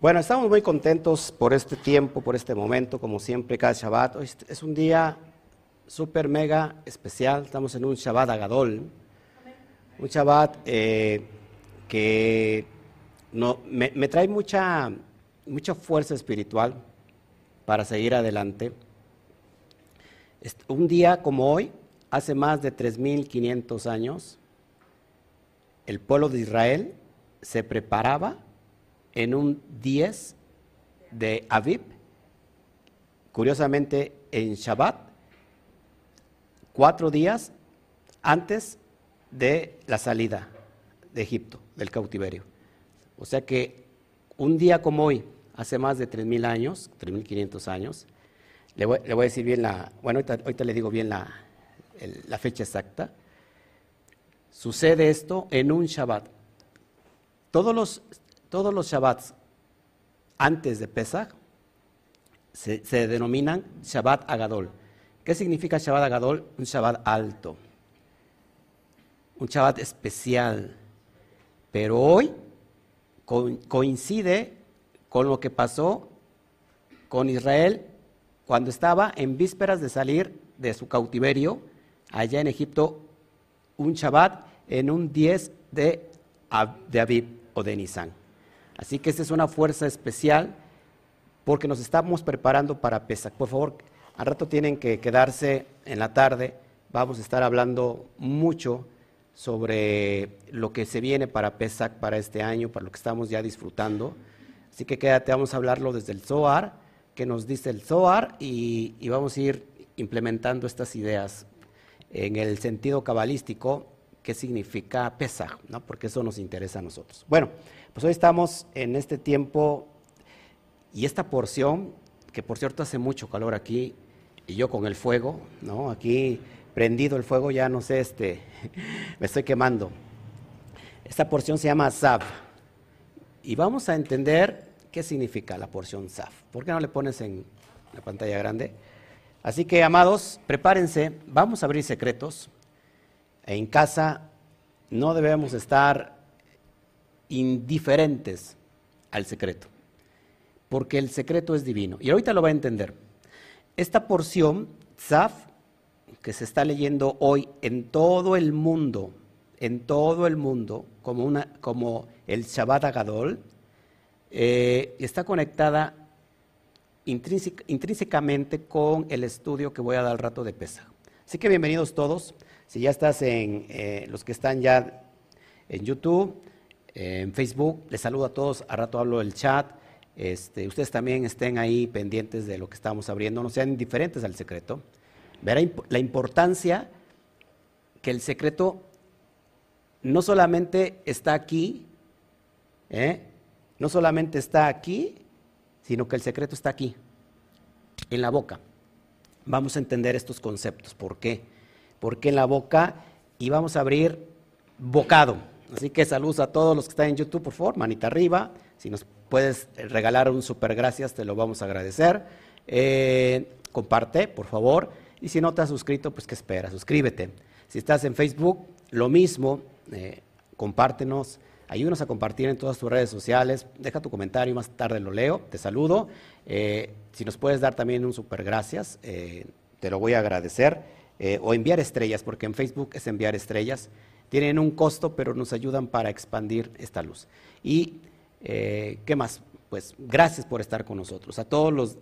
Bueno, estamos muy contentos por este tiempo, por este momento, como siempre, cada Shabbat. Hoy es un día súper mega especial. Estamos en un Shabbat Agadol. Un Shabbat eh, que no, me, me, trae mucha, mucha fuerza espiritual para seguir adelante. Un día como hoy, hace más de 3.500 años, el pueblo de Israel se preparaba en un 10 de Aviv, curiosamente en Shabbat, cuatro días antes de la salida de Egipto, del cautiverio. O sea que un día como hoy, hace más de 3.000 años, 3.500 años, le voy, a decir bien la, bueno, ahorita, le digo bien la, la fecha exacta, sucede esto en un Shabbat. Todos los todos los Shabbats antes de Pesach se, denominan Shabbat Agadol. ¿Qué significa Shabbat Agadol? Un Shabbat alto, un Shabbat especial. Pero hoy coincide con lo que pasó con Israel cuando estaba en vísperas de salir de su cautiverio allá en Egipto, un Shabbat en un 10 de, de Aviv o de Nisan. Así que esta es una fuerza especial porque nos estamos preparando para Pesach. Por favor, al rato tienen que quedarse en la tarde. Vamos a estar hablando mucho sobre lo que se viene para Pesach para este año, para lo que estamos ya disfrutando. Así que quédate, vamos a hablarlo desde el Zohar, que nos dice el Zohar, y, vamos a ir implementando estas ideas en el sentido cabalístico, qué significa Pesach, ¿no? porque eso nos interesa a nosotros. Bueno. Pues hoy estamos en este tiempo y esta porción, que por cierto hace mucho calor aquí, y yo con el fuego, ¿no? Aquí prendido el fuego, ya no sé, este, me estoy quemando. Esta porción se llama Zav. Y vamos a entender qué significa la porción Zav. ¿Por qué no le pones en la pantalla grande? Así que, amados, prepárense, vamos a abrir secretos. En casa no debemos estar indiferentes al secreto, porque el secreto es divino. Y ahorita lo va a entender. Esta porción, Zaf, que se está leyendo hoy en todo el mundo, en todo el mundo, como, una, como el Shabbat Agadol, eh, está conectada intrínsecamente con el estudio que voy a dar al rato de Pesa. Así que bienvenidos todos. Si ya estás en eh, los que están ya en YouTube, en Facebook. Les saludo a todos, a rato hablo del chat. Este, ustedes también estén ahí pendientes de lo que estamos abriendo, no sean indiferentes al secreto. Verá la importancia que el secreto no solamente está aquí, ¿eh? no solamente está aquí, sino que el secreto está aquí, en la boca. Vamos a entender estos conceptos. ¿Por qué? Porque en la boca y vamos a abrir bocado. Así que saludos a todos los que están en YouTube, por favor, manita arriba. Si nos puedes regalar un super gracias, te lo vamos a agradecer. Eh, comparte, por favor. Y si no te has suscrito, pues qué espera, suscríbete. Si estás en Facebook, lo mismo, eh, compártenos, ayúdanos a compartir en todas tus redes sociales, deja tu comentario, más tarde lo leo, te saludo. Eh, si nos puedes dar también un super gracias, te lo voy a agradecer. o enviar estrellas, porque en Facebook es enviar estrellas tienen un costo, pero nos ayudan para expandir esta luz. Y, eh, ¿qué más? Pues gracias por estar con nosotros. A todos los,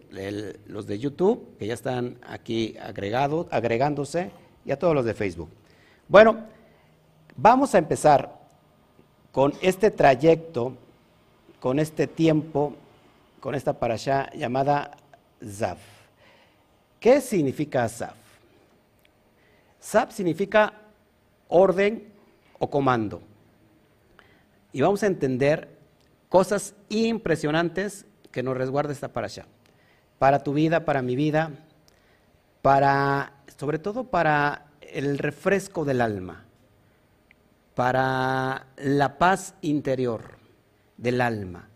los de YouTube, que ya están aquí agregados, agregándose, y a todos los de Facebook. Bueno, vamos a empezar con este trayecto, con este tiempo, con esta parasha llamada Zaf. ¿Qué significa Zaf? Zaf significa orden o comando. Y vamos a entender cosas impresionantes que nos resguarda esta parasha. Para tu vida, para mi vida, para, sobre todo para el refresco del alma, para la paz interior del alma.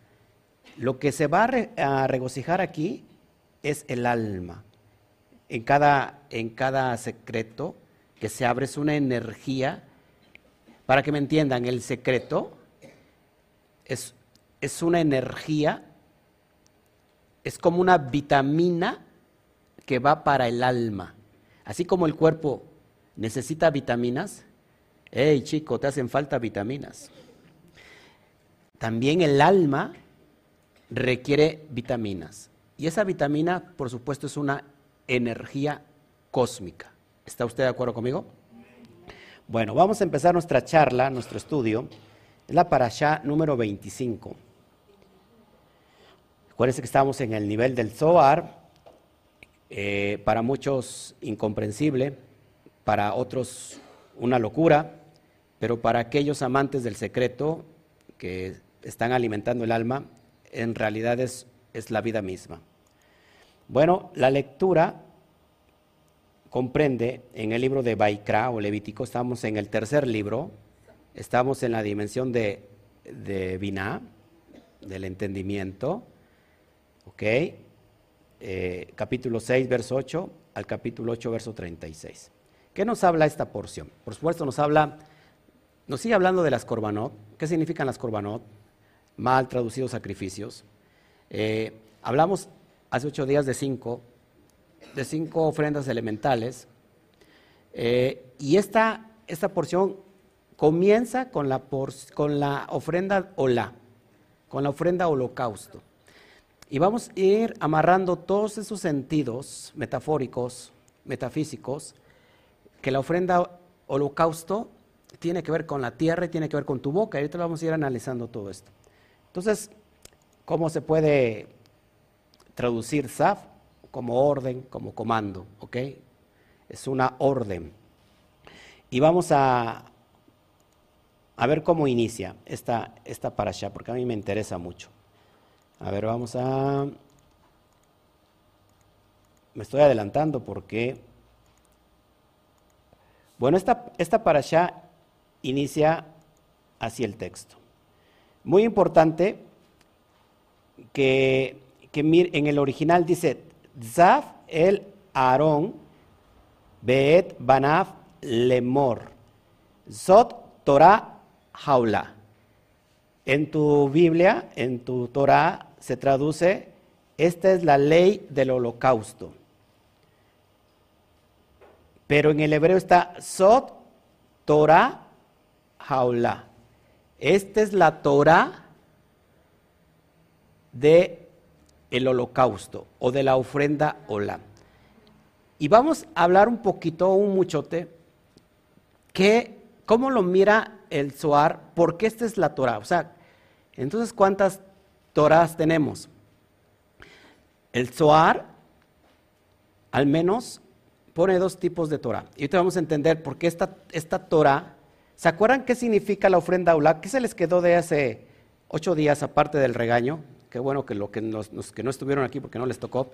Lo que se va a, regocijar aquí es el alma. En cada, en cada secreto que se abre es una energía para que me entiendan, el secreto es, es una energía es como una vitamina que va para el alma. Así como el cuerpo necesita vitaminas, hey chico, te hacen falta vitaminas. También el alma requiere vitaminas. Y esa vitamina, por supuesto, es una energía cósmica. ¿Está usted de acuerdo conmigo? Bueno, vamos a empezar nuestra charla, nuestro estudio. Es la parasha número 25. Acuérdense que estamos en el nivel del Zohar, eh, para muchos incomprensible, para otros una locura, pero para aquellos amantes del secreto que están alimentando el alma, en realidad es, es la vida misma. Bueno, la lectura comprende en el libro de Baikra o Levítico, estamos en el tercer libro, estamos en la dimensión de, de del entendimiento, ¿ok? Eh, capítulo 6, verso 8 al capítulo 8, verso 36. ¿Qué nos habla esta porción? Por supuesto nos habla, nos sigue hablando de las corbanot. ¿Qué significan las corbanot? Mal traducidos sacrificios. Eh, hablamos hace ocho días de cinco, de cinco ofrendas elementales. Eh, y esta, esta porción comienza con la, con la ofrenda olá, con la ofrenda holocausto. Y vamos a ir amarrando todos esos sentidos metafóricos, metafísicos, que la ofrenda holocausto tiene que ver con la tierra y tiene que ver con tu boca. Y ahorita vamos a ir analizando todo esto. Entonces, ¿cómo se puede traducir SAF? Como orden, como comando, ¿ok? Es una orden. Y vamos a, a ver cómo inicia esta, esta parasha, porque a mí me interesa mucho. A ver, vamos a... Me estoy adelantando porque... Bueno, esta, esta parasha inicia así el texto. Muy importante que, que en el original dice Zaf el Aarón Beet Banaf Lemor Zot Torah Jaula. En tu Biblia, en tu Torah, se traduce, esta es la ley del holocausto. Pero en el hebreo está Sot Torah Jaula. Esta es la Torah de el holocausto o de la ofrenda hola. Y vamos a hablar un poquito, un muchote, que cómo lo mira el Zohar, porque esta es la Torah. O sea, entonces, ¿cuántas Torahs tenemos? El Zohar, al menos, pone dos tipos de Torah. Y ahorita vamos a entender por qué esta, esta Torah, ¿se acuerdan qué significa la ofrenda Ulá? ¿Qué se les quedó de hace ocho días aparte del regaño? Qué bueno que, lo que, los, que no estuvieron aquí porque no les tocó.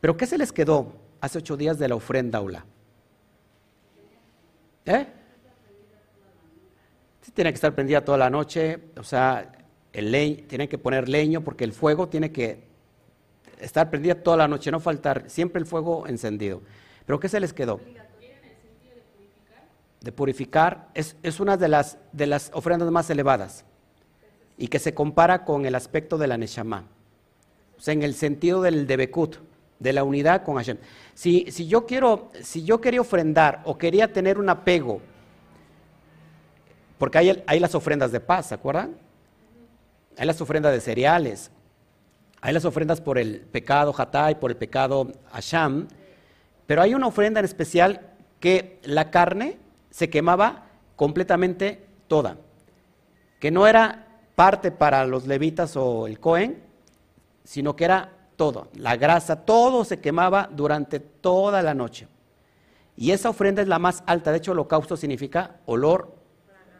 Pero ¿qué se les quedó hace ocho días de la ofrenda Ulá? ¿Eh? Tiene que estar prendida toda la noche, o sea, el leño, tienen que poner leño porque el fuego tiene que estar prendida toda la noche, no faltar, siempre el fuego encendido. ¿Pero qué se les quedó? De purificar, es, es una de las, de las ofrendas más elevadas y que se compara con el aspecto de la Neshama, o sea, en el sentido del Debekut, de la unidad con Hashem. Si, si, yo quiero, si yo quería ofrendar o quería tener un apego, porque hay, hay las ofrendas de paz, ¿se acuerdan? hay las ofrendas de cereales, hay las ofrendas por el pecado Hatay, por el pecado Asham, pero hay una ofrenda en especial que la carne se quemaba completamente toda, que no era parte para los levitas o el Cohen, sino que era todo, la grasa, todo se quemaba durante toda la noche. Y esa ofrenda es la más alta, de hecho holocausto significa olor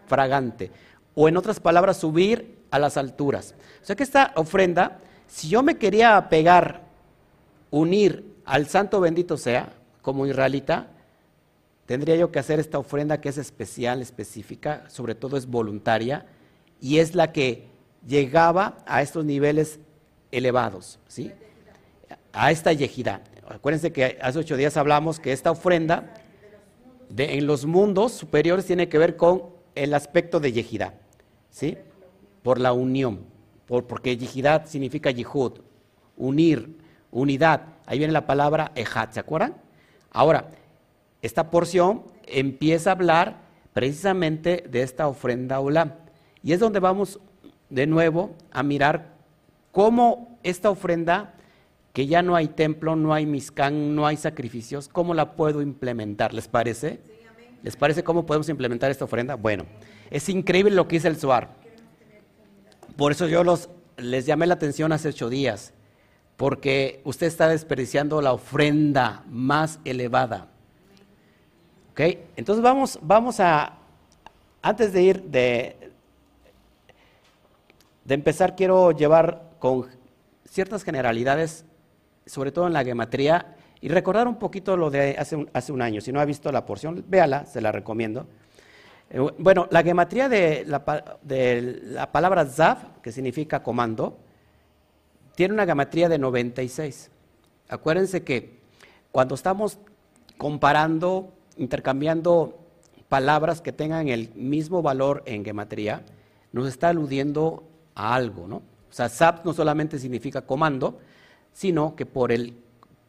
fragante, o en otras palabras, subir a las alturas. O sea que esta ofrenda, si yo me quería pegar, unir al santo bendito sea, como israelita, tendría yo que hacer esta ofrenda que es especial, específica, sobre todo es voluntaria, y es la que llegaba a estos niveles elevados, ¿sí? A esta yejida. Acuérdense que hace ocho días hablamos que esta ofrenda de, en los mundos superiores tiene que ver con el aspecto de yejida, ¿sí? por la unión, por, porque yihidad significa yihud, unir. unidad. Ahí viene la palabra ejat, ¿se acuerdan? Ahora, esta porción empieza a hablar precisamente de esta ofrenda Olam. Y es donde vamos de nuevo a mirar cómo esta ofrenda, que ya no hay templo, no hay miscán, no hay sacrificios, cómo la puedo implementar. ¿Les parece? ¿Les parece cómo podemos implementar esta ofrenda? Bueno, es increíble lo que dice el Suar. Por eso yo los, les llamé la atención hace ocho días, porque usted está desperdiciando la ofrenda más elevada. ¿Ok? Entonces vamos, vamos a, antes de ir de, de empezar, quiero llevar con ciertas generalidades, sobre todo en la gematría, y recordar un poquito lo de hace un, año. Si no ha visto la porción, véala, se la recomiendo. Eh, bueno, la gematría de la, de la palabra Zav, que significa comando, tiene una gematría de 96. Acuérdense que cuando estamos comparando, intercambiando palabras que tengan el mismo valor en gematría, nos está aludiendo a algo, ¿no? O sea, Zav no solamente significa comando, sino que por el,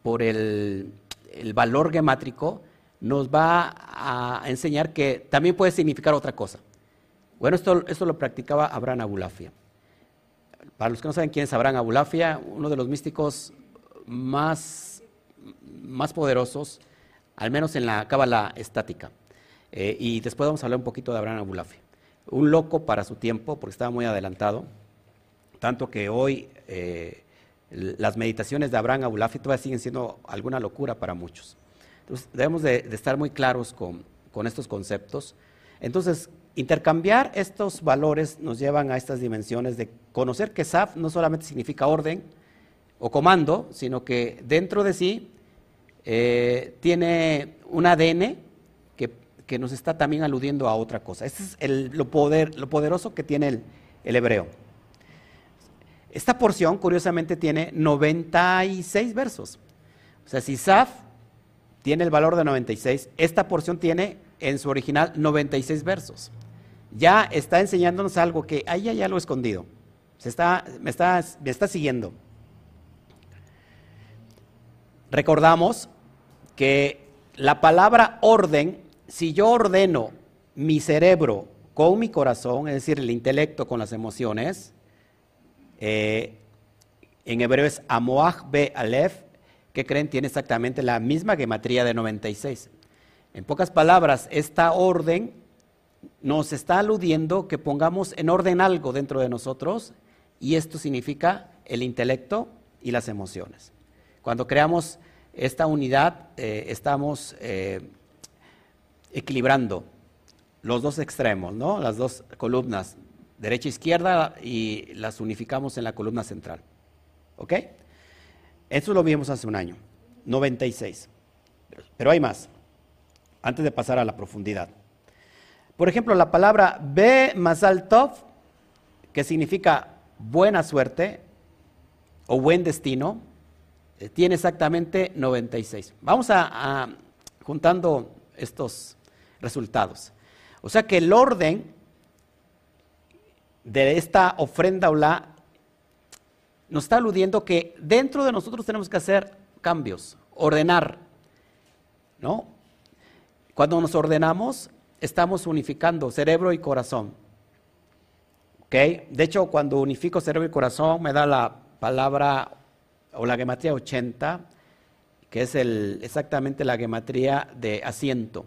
por el, el valor gemátrico nos va a enseñar que también puede significar otra cosa. Bueno, esto, esto lo practicaba Abraham Abulafia. Para los que no saben quién es Abraham Abulafia, uno de los místicos más, más poderosos, al menos en la cábala estática. Eh, y después vamos a hablar un poquito de Abraham Abulafia. Un loco para su tiempo, porque estaba muy adelantado, tanto que hoy eh, las meditaciones de Abraham Abulafia todavía siguen siendo alguna locura para muchos. Entonces, debemos de, estar muy claros con, estos conceptos. Entonces, intercambiar estos valores nos llevan a estas dimensiones de conocer que SAF no solamente significa orden o comando, sino que dentro de sí eh, tiene un ADN que, nos está también aludiendo a otra cosa. Este es lo, poder, lo poderoso que tiene el, el hebreo. Esta porción, curiosamente, tiene 96 versos. O sea, si Saf tiene el valor de 96. Esta porción tiene en su original 96 versos. Ya está enseñándonos algo que ahí hay algo escondido. Se está, me, está, me está siguiendo. Recordamos que la palabra orden, si yo ordeno mi cerebro con mi corazón, es decir, el intelecto con las emociones, eh, en hebreo es amoach be alef, que creen tiene exactamente la misma gematría de 96. En pocas palabras, esta orden nos está aludiendo que pongamos en orden algo dentro de nosotros y esto significa el intelecto y las emociones. Cuando creamos esta unidad, eh, estamos eh, equilibrando los dos extremos, ¿no? las dos columnas, derecha e izquierda, y las unificamos en la columna central. ¿Ok? Eso lo vimos hace un año, 96. Pero hay más, antes de pasar a la profundidad. Por ejemplo, la palabra Be Mazal Tov, que significa buena suerte o buen destino, eh, tiene exactamente 96. Vamos a juntando estos resultados. O sea que el orden de esta ofrenda o la nos está aludiendo que dentro de nosotros tenemos que hacer cambios, ordenar, ¿no? Cuando nos ordenamos, estamos unificando cerebro y corazón. ¿Ok? De hecho, cuando unifico cerebro y corazón, me da la palabra o la gematría 80, que es el, exactamente la gematría de asiento.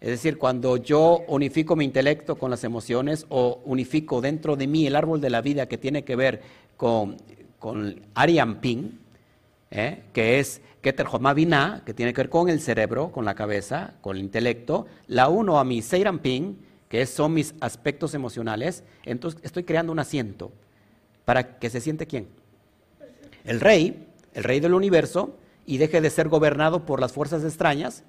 Es decir, cuando yo unifico mi intelecto con las emociones o unifico dentro de mí el árbol de la vida que tiene que ver con con Ping, ¿eh? que es Keter Binah, que tiene que ver con el cerebro, con la cabeza, con el intelecto. La uno a mi Seiram Ping, que son mis aspectos emocionales. Entonces estoy creando un asiento para que se siente quién? El rey, el rey del universo, y deje de ser gobernado por las fuerzas extrañas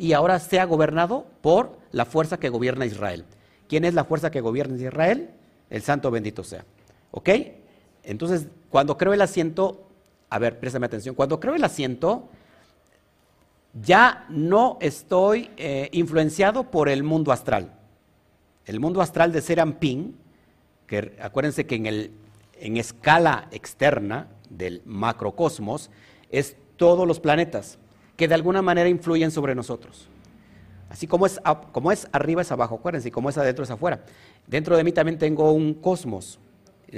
y ahora sea gobernado por la fuerza que gobierna Israel. ¿Quién es la fuerza que gobierna Israel? El santo bendito sea. ¿Ok? Entonces, cuando creo el asiento, a ver, préstame atención, cuando creo el asiento, ya no estoy eh, influenciado por el mundo astral. El mundo astral de Serampín, que acuérdense que en, el, en escala externa del macrocosmos, es todos los planetas que de alguna manera influyen sobre nosotros. Así como es, como es arriba es abajo, acuérdense, como es adentro es afuera. Dentro de mí también tengo un cosmos,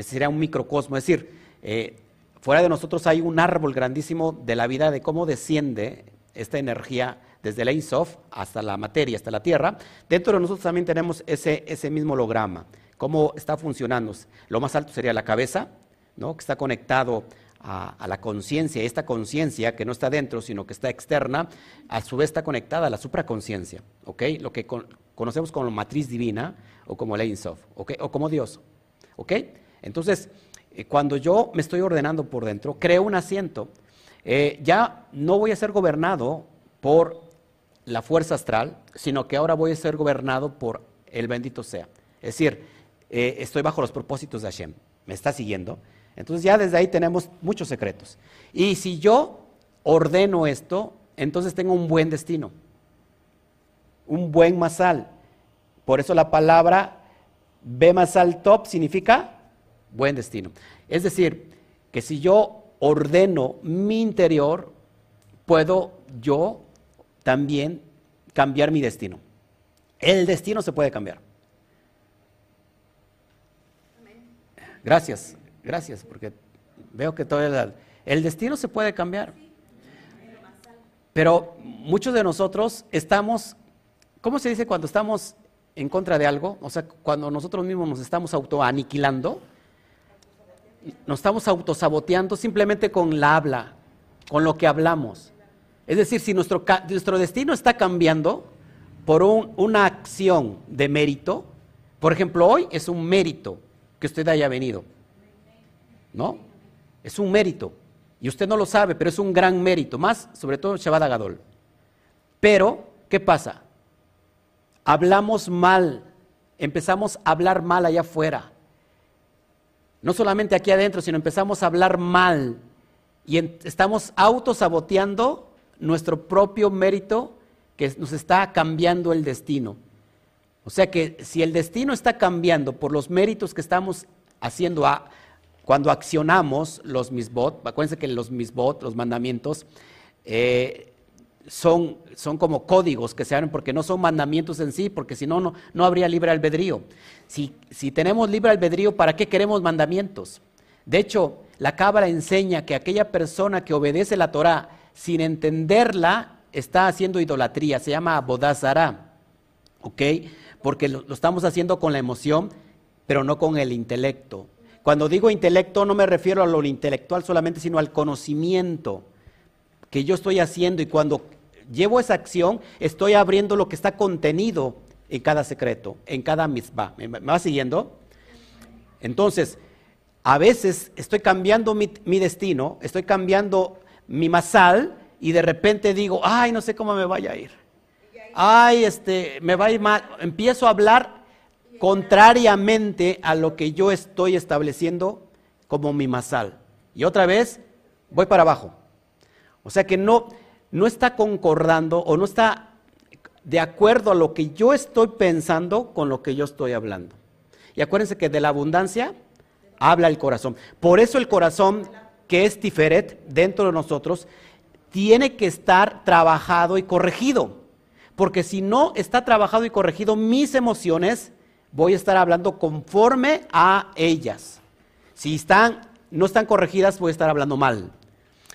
sería un microcosmo, es decir, eh, fuera de nosotros hay un árbol grandísimo de la vida, de cómo desciende esta energía desde el Sof hasta la materia, hasta la Tierra. Dentro de nosotros también tenemos ese, ese mismo holograma, cómo está funcionando. Lo más alto sería la cabeza, ¿no? que está conectado a, la conciencia, esta conciencia que no está dentro, sino que está externa, a su vez está conectada a la supraconciencia, ¿ok? Lo que conocemos como matriz divina o como Ein Sof, ¿ok? O como Dios, ¿ok? Entonces, eh, cuando yo me estoy ordenando por dentro, creo un asiento, eh, ya no voy a ser gobernado por la fuerza astral, sino que ahora voy a ser gobernado por el bendito sea. Es decir, eh, estoy bajo los propósitos de Hashem. ¿Me está siguiendo? Entonces ya desde ahí tenemos muchos secretos. Y si yo ordeno esto, entonces tengo un buen destino, un buen masal. Por eso la palabra B masal top significa buen destino. Es decir, que si yo ordeno mi interior, puedo yo también cambiar mi destino. El destino se puede cambiar. Gracias. Gracias, porque veo que todo el, destino se puede cambiar. Pero muchos de nosotros estamos, ¿cómo se dice cuando estamos en contra de algo? O sea, cuando nosotros mismos nos estamos autoaniquilando, nos estamos autosaboteando simplemente con la habla, con lo que hablamos. Es decir, si nuestro, nuestro destino está cambiando por una acción de mérito, por ejemplo, hoy es un mérito que usted haya venido. ¿No? Es un mérito. Y usted no lo sabe, pero es un gran mérito, más sobre todo Shabbat Agadol. Pero, ¿qué pasa? Hablamos mal, empezamos a hablar mal allá afuera. No solamente aquí adentro, sino empezamos a hablar mal. Y estamos autosaboteando nuestro propio mérito que nos está cambiando el destino. O sea que si el destino está cambiando por los méritos que estamos haciendo a, cuando accionamos los misbot, acuérdense que los misbot, los mandamientos, eh, son, son, como códigos que se abren porque no son mandamientos en sí, porque si no, no habría libre albedrío. Si, si, tenemos libre albedrío, ¿para qué queremos mandamientos? De hecho, la Cábala enseña que aquella persona que obedece la Torah sin entenderla está haciendo idolatría, se llama bodazara, ¿ok? Porque lo estamos haciendo con la emoción, pero no con el intelecto. Cuando digo intelecto no me refiero a lo intelectual solamente, sino al conocimiento que yo estoy haciendo y cuando llevo esa acción estoy abriendo lo que está contenido en cada secreto, en cada misma. ¿Me, va siguiendo? Entonces, a veces estoy cambiando mi, mi, destino, estoy cambiando mi masal y de repente digo, ay, no sé cómo me vaya a ir. Ay, este, me va a ir mal. Empiezo a hablar contrariamente a lo que yo estoy estableciendo como mi masal. Y otra vez, voy para abajo. O sea que no, no está concordando o no está de acuerdo a lo que yo estoy pensando con lo que yo estoy hablando. Y acuérdense que de la abundancia habla el corazón. Por eso el corazón, que es Tiferet dentro de nosotros, tiene que estar trabajado y corregido. Porque si no está trabajado y corregido, mis emociones voy a estar hablando conforme a ellas. Si no están corregidas, voy a estar hablando mal.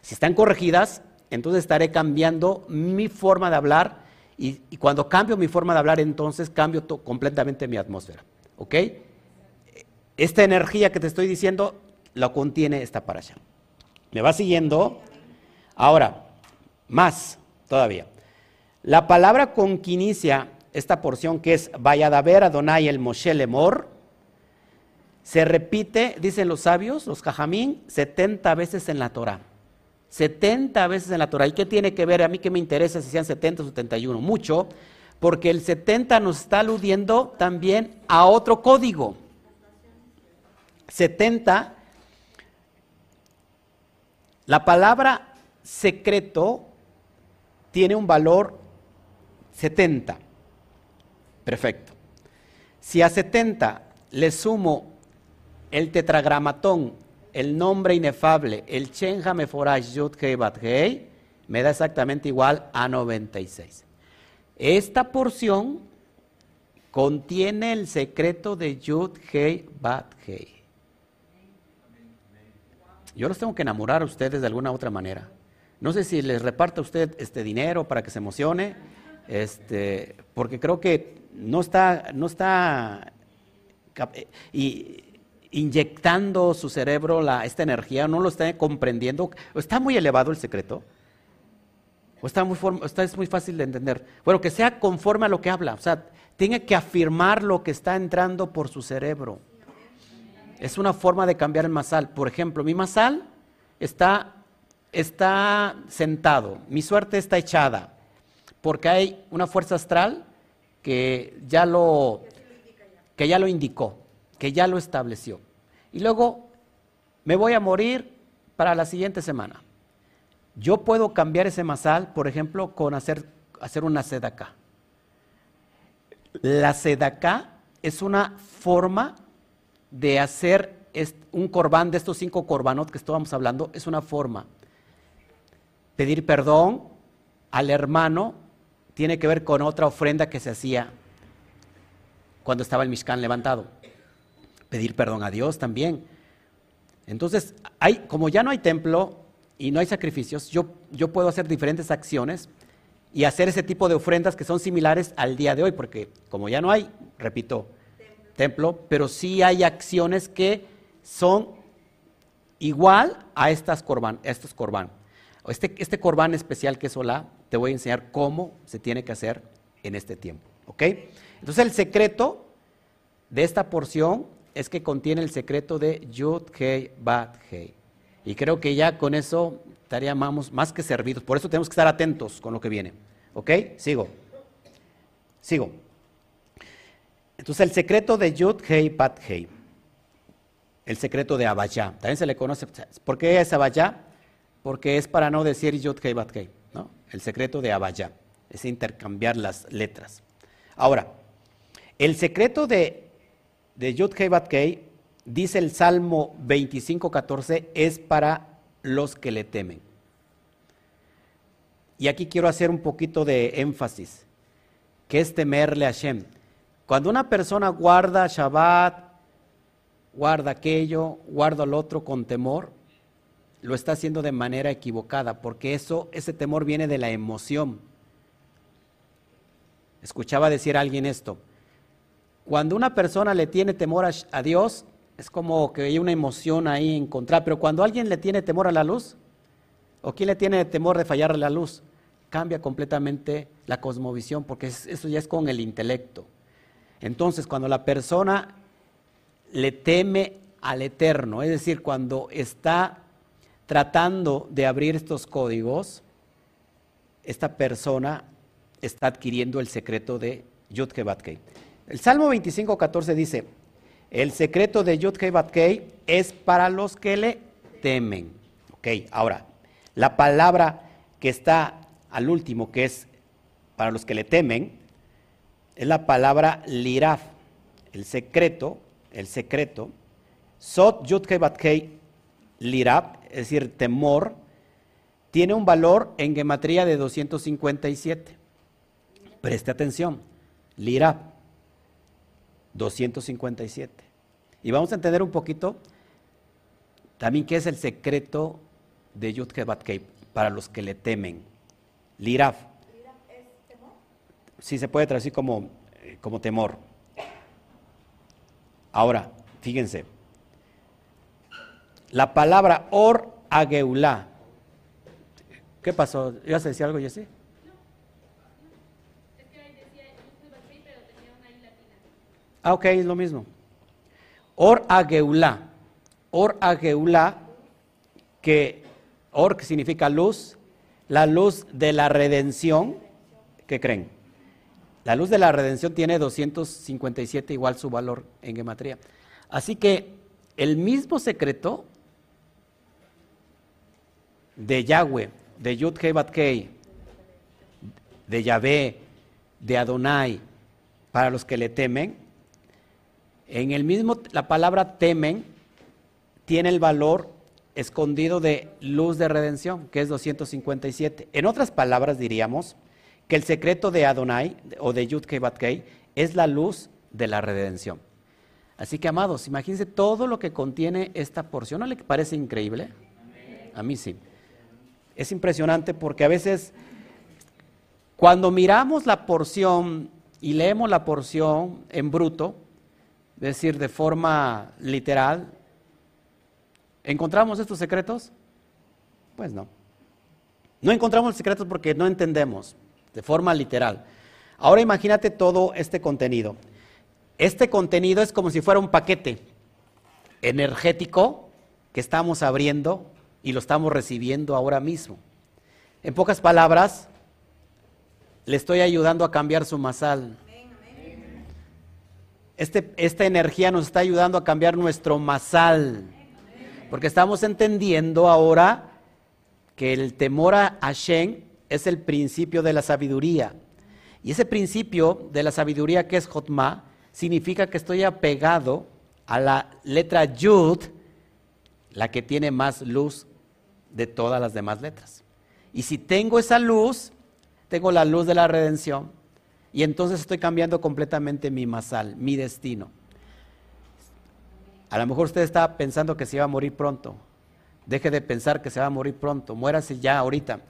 Si están corregidas, entonces estaré cambiando mi forma de hablar y, cuando cambio mi forma de hablar, entonces cambio completamente mi atmósfera. ¿Ok? Esta energía que te estoy diciendo la contiene esta allá. ¿Me va siguiendo? Ahora, más todavía. La palabra con que inicia esta porción que es Vayadaber Adonai el Moshe Lemor, se repite, dicen los sabios, los Jajamín, 70 veces en la Torah. 70 veces en la Torah. ¿Y qué tiene que ver? A mí que me interesa si sean 70 o 71. Mucho, porque el 70 nos está aludiendo también a otro código. 70, la palabra secreto tiene un valor 70. Perfecto. Si a 70 le sumo el tetragramatón, el nombre inefable, el Chenja Meforash Yud Hei me da exactamente igual a 96. Esta porción contiene el secreto de Yud Hei Bat Hei. Yo los tengo que enamorar a ustedes de alguna otra manera. No sé si les reparta usted este dinero para que se emocione, este, porque creo que no está, no está eh, inyectando su cerebro esta energía, no lo está comprendiendo. ¿Está muy elevado el secreto? ¿O está muy, está, es muy fácil de entender? Bueno, que sea conforme a lo que habla. O sea, tiene que afirmar lo que está entrando por su cerebro. Es una forma de cambiar el masal. Por ejemplo, mi masal está, está sentado, mi suerte está echada, porque hay una fuerza astral que ya lo, que ya lo indicó, que ya lo estableció. Y luego me voy a morir para la siguiente semana. Yo puedo cambiar ese masal, por ejemplo, con hacer, hacer una sedacá. La sedacá es una forma de hacer un corbán de estos cinco corbanos que estábamos hablando, es una forma. Pedir perdón al hermano tiene que ver con otra ofrenda que se hacía cuando estaba el Mishkan levantado. Pedir perdón a Dios también. Entonces, hay, como ya no hay templo y no hay sacrificios, yo, yo puedo hacer diferentes acciones y hacer ese tipo de ofrendas que son similares al día de hoy, porque como ya no hay, repito, templo, pero sí hay acciones que son igual a estas corban, estos corban. Este, este corbán especial que es Olá, te voy a enseñar cómo se tiene que hacer en este tiempo. ¿Ok? Entonces el secreto de esta porción es que contiene el secreto de Yud Hei Bat Hei. Y creo que ya con eso estaríamos más que servidos. Por eso tenemos que estar atentos con lo que viene. ¿Ok? Sigo. Sigo. Entonces el secreto de Yud Hei Bat Hei. El secreto de Abayá. También se le conoce. ¿Por qué es Abayá? Porque es para no decir Yud Hei Bat Hei. El secreto de Abayá. Es intercambiar las letras. Ahora, el secreto de, de Yud Hei Bat Hei, dice el Salmo 25.14, es para los que le temen. Y aquí quiero hacer un poquito de énfasis, que es temerle a Hashem. Cuando una persona guarda Shabbat, guarda aquello, guarda el otro con temor, lo está haciendo de manera equivocada, porque eso, ese temor viene de la emoción. Escuchaba decir alguien esto. Cuando una persona le tiene temor a, Dios, es como que hay una emoción ahí en contra, pero cuando alguien le tiene temor a la luz, o quien le tiene temor de fallar a la luz, cambia completamente la cosmovisión, porque eso ya es con el intelecto. Entonces, cuando la persona le teme al eterno, es decir, cuando está tratando de abrir estos códigos, esta persona está adquiriendo el secreto de Yud Batkei. El Salmo 25, 14 dice, el secreto de Yud Batkei es para los que le temen. Ok, ahora, la palabra que está al último, que es para los que le temen, es la palabra liraf, el secreto, el secreto. Sot Yudkei Batkei liraf, es decir, temor, tiene un valor en gematría de 257. Preste atención, liraf, 257. Y vamos a entender un poquito también qué es el secreto de Yudkei Batkei para los que le temen. Liraf sí se puede traducir como, eh, como temor. Ahora, fíjense, la palabra or ageulá. ¿Qué pasó? ¿Ibas a decir algo, Jesse? Ah, ok, es lo mismo. Or ageulá. Or ageulá, que or que significa luz, la luz de la redención. ¿Qué creen? La luz de la redención tiene 257 igual su valor en gematría. Así que el mismo secreto de Yahweh, de Yud Kei de Yahvé, de Adonai, para los que le temen, en el mismo, la palabra temen tiene el valor escondido de luz de redención, que es 257. En otras palabras diríamos que el secreto de Adonai o de Yud Kei es la luz de la redención. Así que amados, imagínense todo lo que contiene esta porción. ¿No le parece increíble? A mí sí. Es impresionante porque a veces cuando miramos la porción y leemos la porción en bruto, es decir, de forma literal, ¿encontramos estos secretos? Pues no. No encontramos secretos porque no entendemos de forma literal. Ahora imagínate todo este contenido. Este contenido es como si fuera un paquete energético que estamos abriendo y lo estamos recibiendo ahora mismo. En pocas palabras, le estoy ayudando a cambiar su masal. Este, esta energía nos está ayudando a cambiar nuestro masal. Porque estamos entendiendo ahora que el temor a Hashem es el principio de la sabiduría. Y ese principio de la sabiduría que es Jotma significa que estoy apegado a la letra Yud, la que tiene más luz de todas las demás letras. Y si tengo esa luz, tengo la luz de la redención, y entonces estoy cambiando completamente mi masal, mi destino. A lo mejor usted está pensando que se iba a morir pronto. Deje de pensar que se va a morir pronto. Muérase ya ahorita.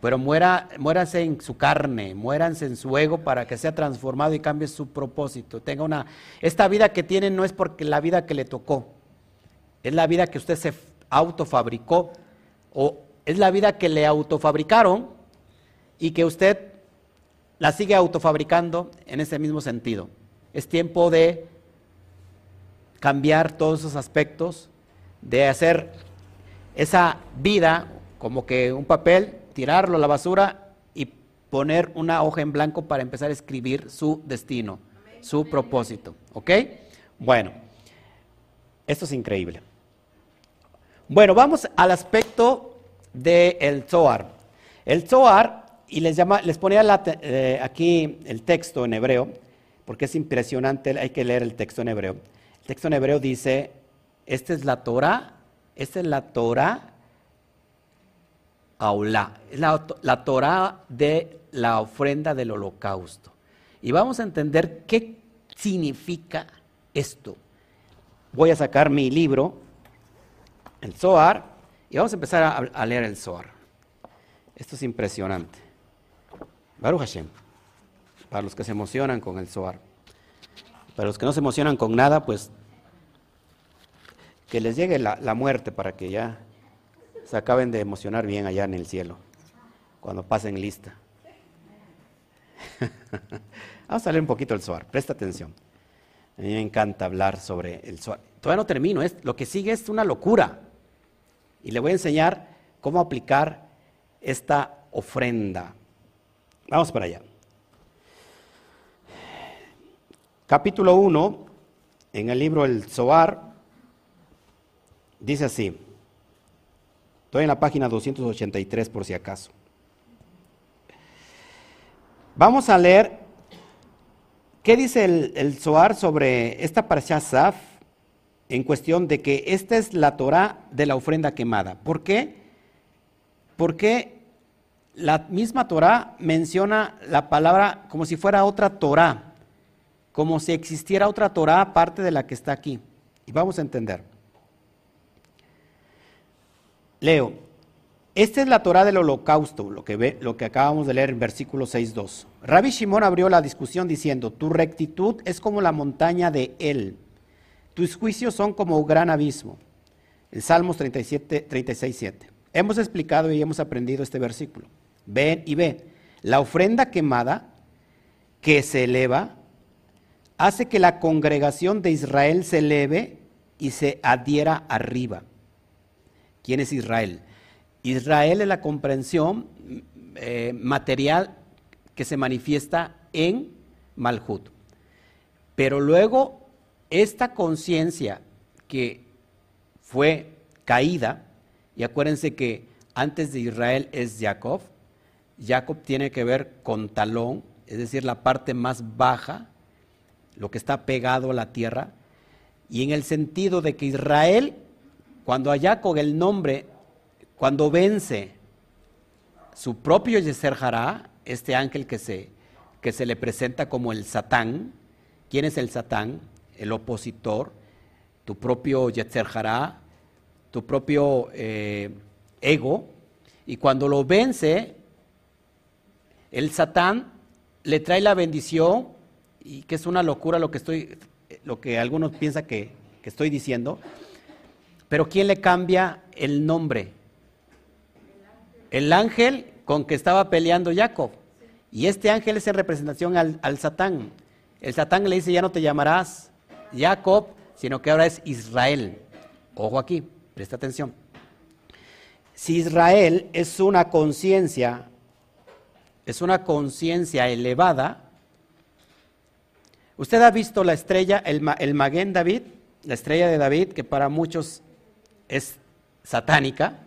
Pero muera, muérase en su carne, muéranse en su ego para que sea transformado y cambie su propósito. Tenga una. Esta vida que tiene no es porque la vida que le tocó, es la vida que usted se autofabricó o es la vida que le autofabricaron y que usted la sigue autofabricando en ese mismo sentido. Es tiempo de cambiar todos esos aspectos, de hacer esa vida como que un papel tirarlo a la basura y poner una hoja en blanco para empezar a escribir su destino, su propósito. ¿Ok? Bueno, esto es increíble. Bueno, vamos al aspecto del Zohar. El Zohar, y les, llama, ponía eh, aquí el texto en hebreo, porque es impresionante, hay que leer el texto en hebreo. El texto en hebreo dice, esta es la Torah, esta es la Torah Aulá, es la, la Torah de la ofrenda del holocausto. Y vamos a entender qué significa esto. Voy a sacar mi libro, el Zohar, y vamos a empezar a, leer el Zohar. Esto es impresionante. Baruch Hashem, para los que se emocionan con el Zohar. Para los que no se emocionan con nada, pues que les llegue la muerte para que ya se acaben de emocionar bien allá en el cielo, cuando pasen lista. Vamos a leer un poquito el Zohar, presta atención. A mí me encanta hablar sobre el Zohar. Todavía no termino, es, lo que sigue es una locura. Y le voy a enseñar cómo aplicar esta ofrenda. Vamos para allá. Capítulo 1, en el libro El Zohar, dice así. Estoy en la página 283 por si acaso. Vamos a leer qué dice el, el Zohar sobre esta parasha Saf en cuestión de que esta es la Torah de la ofrenda quemada. ¿Por qué? Porque la misma Torah menciona la palabra como si fuera otra Torah, como si existiera otra Torah aparte de la que está aquí. Y vamos a entender. Leo, esta es la Torah del holocausto, lo que, ve, lo que acabamos de leer en versículo 6.2. Rabbi Shimon abrió la discusión diciendo, tu rectitud es como la montaña de él, tus juicios son como un gran abismo. En Salmos 37, 36.7. Hemos explicado y hemos aprendido este versículo. Ven y ve, la ofrenda quemada que se eleva hace que la congregación de Israel se eleve y se adhiera arriba. ¿Quién es Israel? Israel es la comprensión eh, material que se manifiesta en Malhut. Pero luego esta conciencia que fue caída, y acuérdense que antes de Israel es Jacob, Jacob tiene que ver con talón, es decir, la parte más baja, lo que está pegado a la tierra, y en el sentido de que Israel cuando a Jacob el nombre, cuando vence su propio Yeser Hará, este ángel que se, que se le presenta como el Satán, ¿quién es el Satán? El opositor, tu propio Yetzer tu propio eh, ego, y cuando lo vence, el Satán le trae la bendición, y que es una locura lo que estoy, lo que algunos piensan que, que estoy diciendo, pero ¿quién le cambia el nombre? El ángel con que estaba peleando Jacob. Y este ángel es en representación al, Satán. El Satán le dice, ya no te llamarás Jacob, sino que ahora es Israel. Ojo aquí, presta atención. Si Israel es una conciencia, es una conciencia elevada, usted ha visto la estrella, el, el Maguen David, la estrella de David, que para muchos es satánica.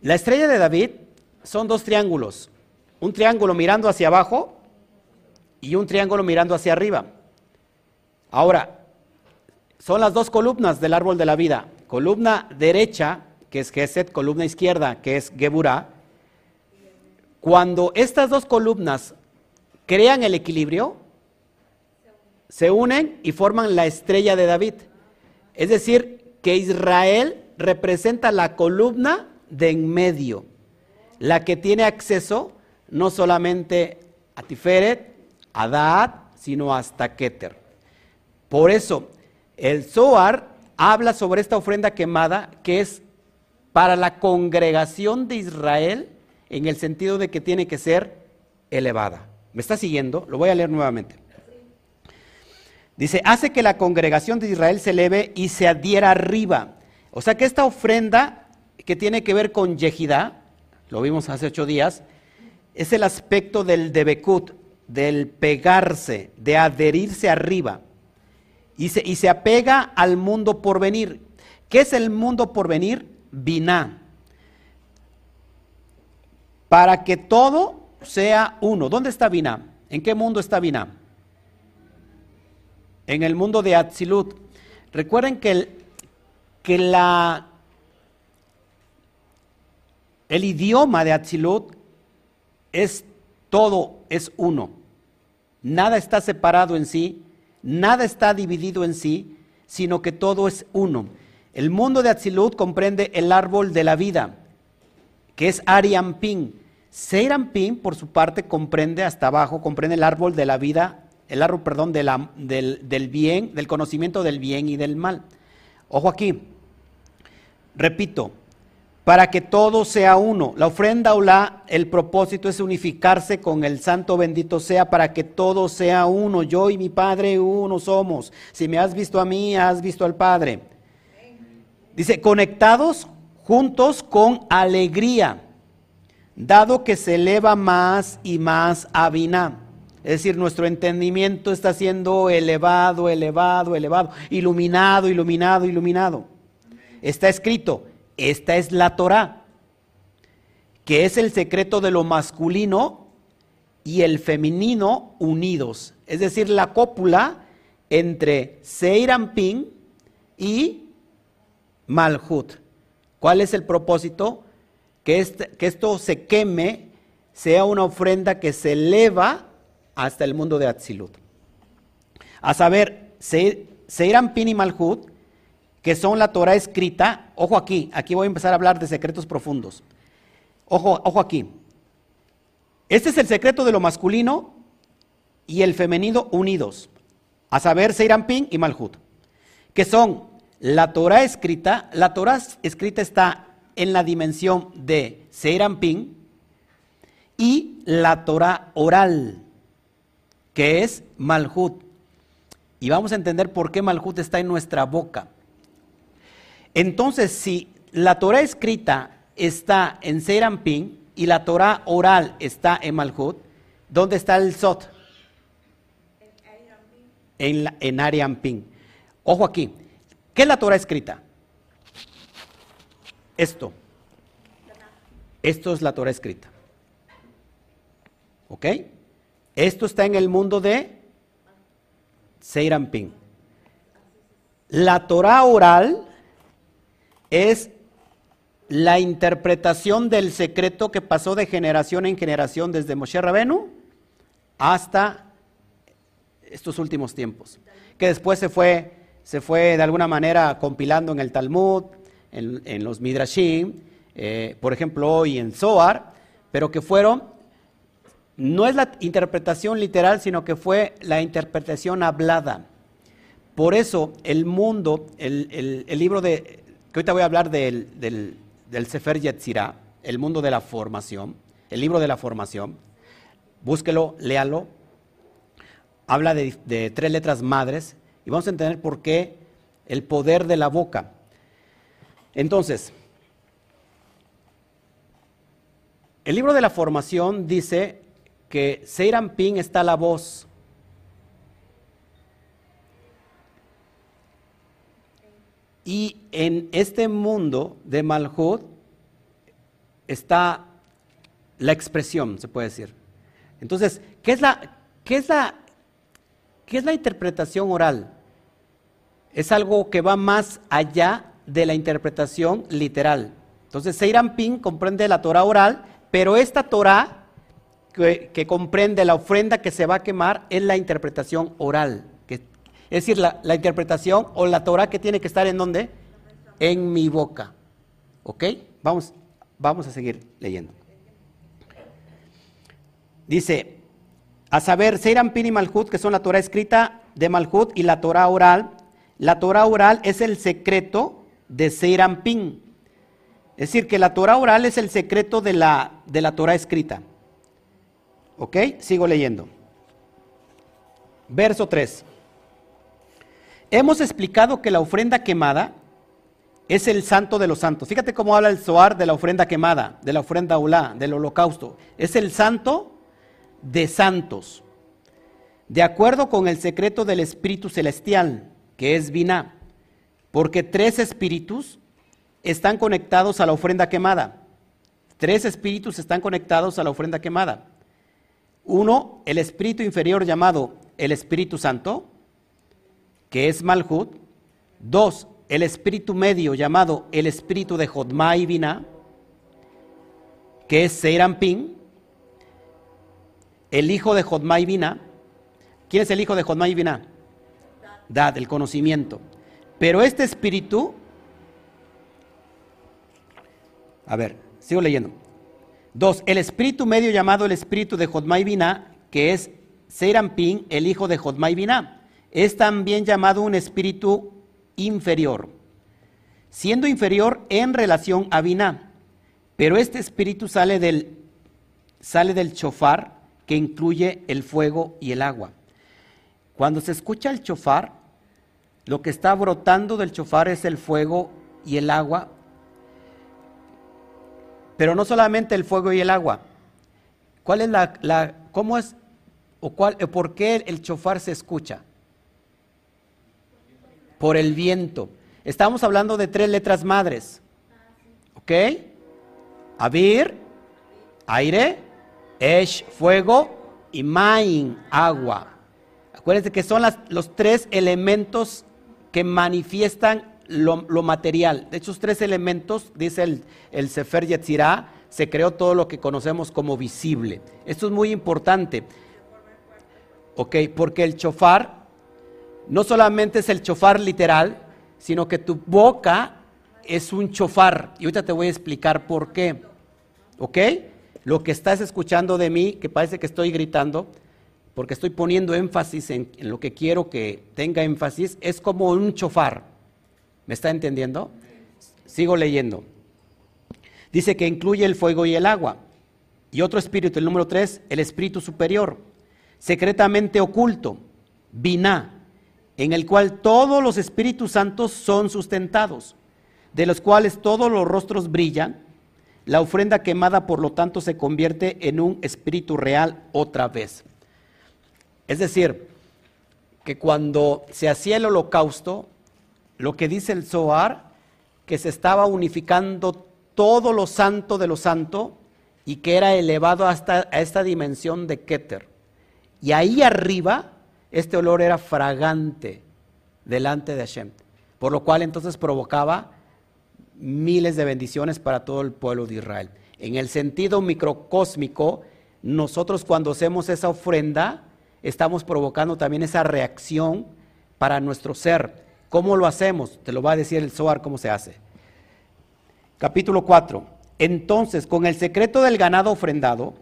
La estrella de David son dos triángulos, un triángulo mirando hacia abajo y un triángulo mirando hacia arriba. Ahora, son las dos columnas del árbol de la vida. Columna derecha, que es Geset, columna izquierda, que es Geburah. Cuando estas dos columnas crean el equilibrio, se unen y forman la estrella de David. Es decir, que Israel representa la columna de en medio, la que tiene acceso no solamente a Tiferet, a Dad, sino hasta Keter. Por eso, el Zohar habla sobre esta ofrenda quemada que es para la congregación de Israel en el sentido de que tiene que ser elevada. ¿Me está siguiendo? Lo voy a leer nuevamente. Dice, hace que la congregación de Israel se eleve y se adhiera arriba. O sea que esta ofrenda que tiene que ver con Yehidá, lo vimos hace ocho días, es el aspecto del debekut, del pegarse, de adherirse arriba y se, apega al mundo por venir. ¿Qué es el mundo por venir? Biná. Para que todo sea uno. ¿Dónde está Biná? ¿En qué mundo está Biná? En el mundo de Atzilut. Recuerden que el, que la, el idioma de Atzilut es todo, es uno. Nada está separado en sí, Nada está dividido en sí, sino que todo es uno. El mundo de Atzilut comprende el árbol de la vida, que es Ariampin. Seirampin, por su parte, comprende hasta abajo, comprende el árbol de la vida, el árbol, perdón, del bien, del conocimiento del bien y del mal. Ojo aquí, repito, para que todo sea uno. La ofrenda la el propósito es unificarse con el santo bendito sea, para que todo sea uno. Yo y mi Padre uno somos. Si me has visto a mí, has visto al Padre. Dice, conectados juntos con alegría, dado que se eleva más y más a Biná. Es decir, nuestro entendimiento está siendo elevado, elevado, elevado, iluminado, iluminado, iluminado. Está escrito, esta es la Torah, que es el secreto de lo masculino y el femenino unidos. Es decir, la cópula entre Seirampin y Malhut. ¿Cuál es el propósito? Que, esto se queme, sea una ofrenda que se eleva hasta el mundo de Atzilut. A saber, Seirampin y Malhut que son la Torah escrita, ojo aquí, aquí voy a empezar a hablar de secretos profundos. Ojo, ojo aquí. Este es el secreto de lo masculino y el femenino unidos, a saber, Seirampin y Malhut, que son la Torah escrita, la Torah escrita está en la dimensión de Seirampin y la Torah oral, que es Malhut. Y vamos a entender por qué Malhut está en nuestra boca. Entonces, si la Torah escrita está en Serampín y la Torah oral está en Malhut, ¿dónde está el Sot? En, en Ariampín. Ojo aquí, ¿qué es la Torah escrita? Esto. Esto es la Torah escrita. ¿Ok? Esto está en el mundo de Seirampín. La Torah oral es la interpretación del secreto que pasó de generación en generación desde Moshe Rabenu hasta estos últimos tiempos, que después se fue, se fue de alguna manera compilando en el Talmud, en, los Midrashim, eh, por ejemplo hoy en Zohar, pero que fueron, no es la interpretación literal, sino que fue la interpretación hablada. Por eso el mundo, el, libro de, que ahorita voy a hablar del, del, Sefer Yetzirah, el mundo de la formación, el libro de la formación, búsquelo, léalo, habla de, de tres letras madres y vamos a entender por qué el poder de la boca. Entonces, el libro de la formación dice que Seiram Ping está la voz. Y en este mundo de Malhut está la expresión, se puede decir. Entonces, ¿qué es la, qué es la, qué es la interpretación oral? Es algo que va más allá de la interpretación literal. Entonces, Seiram comprende la Torah oral, pero esta Torah que, comprende la ofrenda que se va a quemar es la interpretación oral. Es decir, la, interpretación o la Torah que tiene que estar en dónde? En mi boca. ¿Ok? Vamos, vamos a seguir leyendo. Dice, a saber, Seiram Pin y Malhut, que son la Torah escrita de Malhut y la Torah oral. La Torah oral es el secreto de Seirampín. Es decir, que la Torah oral es el secreto de la, de la Torah escrita. ¿Ok? Sigo leyendo. Verso 3. Hemos explicado que la ofrenda quemada es el santo de los santos. Fíjate cómo habla el Zohar de la ofrenda quemada, de la ofrenda ulá, del holocausto. Es el santo de santos. De acuerdo con el secreto del Espíritu Celestial, que es Biná porque tres espíritus están conectados a la ofrenda quemada. Tres espíritus están conectados a la ofrenda quemada. Uno, el espíritu inferior llamado el Espíritu Santo, que es Malhut. Dos, el espíritu medio llamado el espíritu de Jodma y Binah, que es Seirampin. El hijo de Jodma y Binah. ¿Quién es el hijo de Jodma y Binah? Dad, el conocimiento. Pero este espíritu, a ver, sigo leyendo. Dos, el espíritu medio llamado el espíritu de Jodmai Binah, que es Serampín, el hijo de Jodmai Binah, es también llamado un espíritu inferior, siendo inferior en relación a Binah. Pero este espíritu sale del, sale del chofar que incluye el fuego y el agua. Cuando se escucha el chofar, lo que está brotando del chofar es el fuego y el agua. Pero no solamente el fuego y el agua. ¿Cuál es la, cómo es o cuál, por qué el chofar se escucha? Por el viento. Estamos hablando de tres letras madres. ¿Ok? Abir, aire, Esh, fuego y Main, agua. Acuérdense que son los tres elementos que manifiestan lo, material. De esos tres elementos, dice el, el Sefer Yetzirah, se creó todo lo que conocemos como visible. Esto es muy importante. Ok, porque el chofar no solamente es el chofar literal, sino que tu boca es un chofar. Y ahorita te voy a explicar por qué. ¿Ok? Lo que estás escuchando de mí, que parece que estoy gritando, porque estoy poniendo énfasis en, lo que quiero que tenga énfasis, es como un chofar. ¿Me está entendiendo? Sigo leyendo. Dice que incluye el fuego y el agua. Y otro espíritu, el número tres, el espíritu superior, secretamente oculto, biná, en el cual todos los espíritus santos son sustentados, de los cuales todos los rostros brillan. La ofrenda quemada, por lo tanto, se convierte en un espíritu real otra vez. Es decir, que cuando se hacía el holocausto, lo que dice el Zohar, que se estaba unificando todo lo santo de lo santo y que era elevado hasta a esta dimensión de Keter. Y ahí arriba, este olor era fragante delante de Hashem, por lo cual entonces provocaba miles de bendiciones para todo el pueblo de Israel. En el sentido microcósmico, nosotros cuando hacemos esa ofrenda, estamos provocando también esa reacción para nuestro ser. ¿Cómo lo hacemos? Te lo va a decir el Zohar cómo se hace. Capítulo 4. Entonces, con el secreto del ganado ofrendado,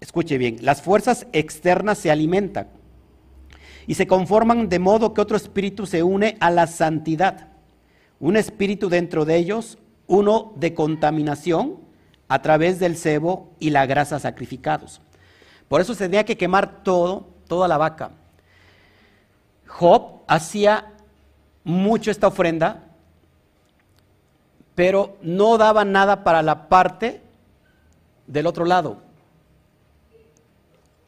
escuche bien, las fuerzas externas se alimentan y se conforman de modo que otro espíritu se une a la santidad. Un espíritu dentro de ellos, uno de contaminación a través del cebo y la grasa sacrificados. Por eso se tenía que quemar todo, toda la vaca. Job hacía mucho esta ofrenda, pero no daba nada para la parte del otro lado.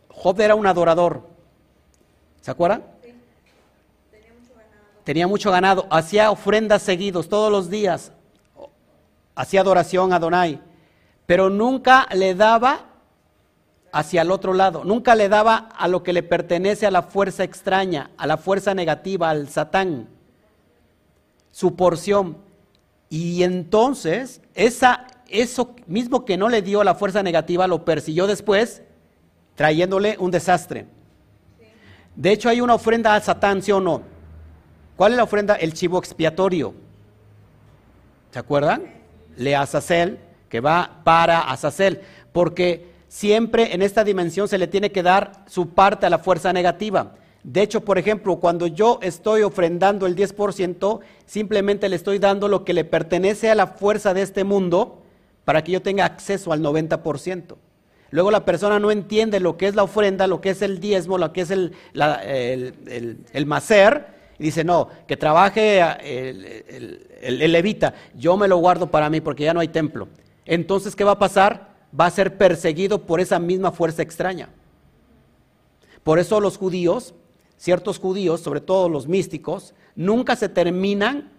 Job era un adorador. ¿Se acuerdan? Tenía mucho ganado. Hacía ofrendas seguidos todos los días. Hacía adoración a Donai. Pero nunca le daba hacia el otro lado. Nunca le daba a lo que le pertenece a la fuerza extraña, a la fuerza negativa, al Satán. Su porción. Y entonces, esa, eso mismo que no le dio la fuerza negativa, lo persiguió después, trayéndole un desastre. De hecho, hay una ofrenda al Satán, ¿sí o no? ¿Cuál es la ofrenda? El chivo expiatorio. ¿Se acuerdan? Le Azazel, que va para Azazel. Porque siempre en esta dimensión se le tiene que dar su parte a la fuerza negativa. De hecho, por ejemplo, cuando yo estoy ofrendando el 10%, simplemente le estoy dando lo que le pertenece a la fuerza de este mundo para que yo tenga acceso al 90%. Luego la persona no entiende lo que es la ofrenda, lo que es el diezmo, lo que es el, el, macer, y dice, no, que trabaje el, levita, yo me lo guardo para mí porque ya no hay templo. Entonces, ¿qué va a pasar? Va a ser perseguido por esa misma fuerza extraña. Por eso los judíos, ciertos judíos, sobre todo los místicos, nunca se terminan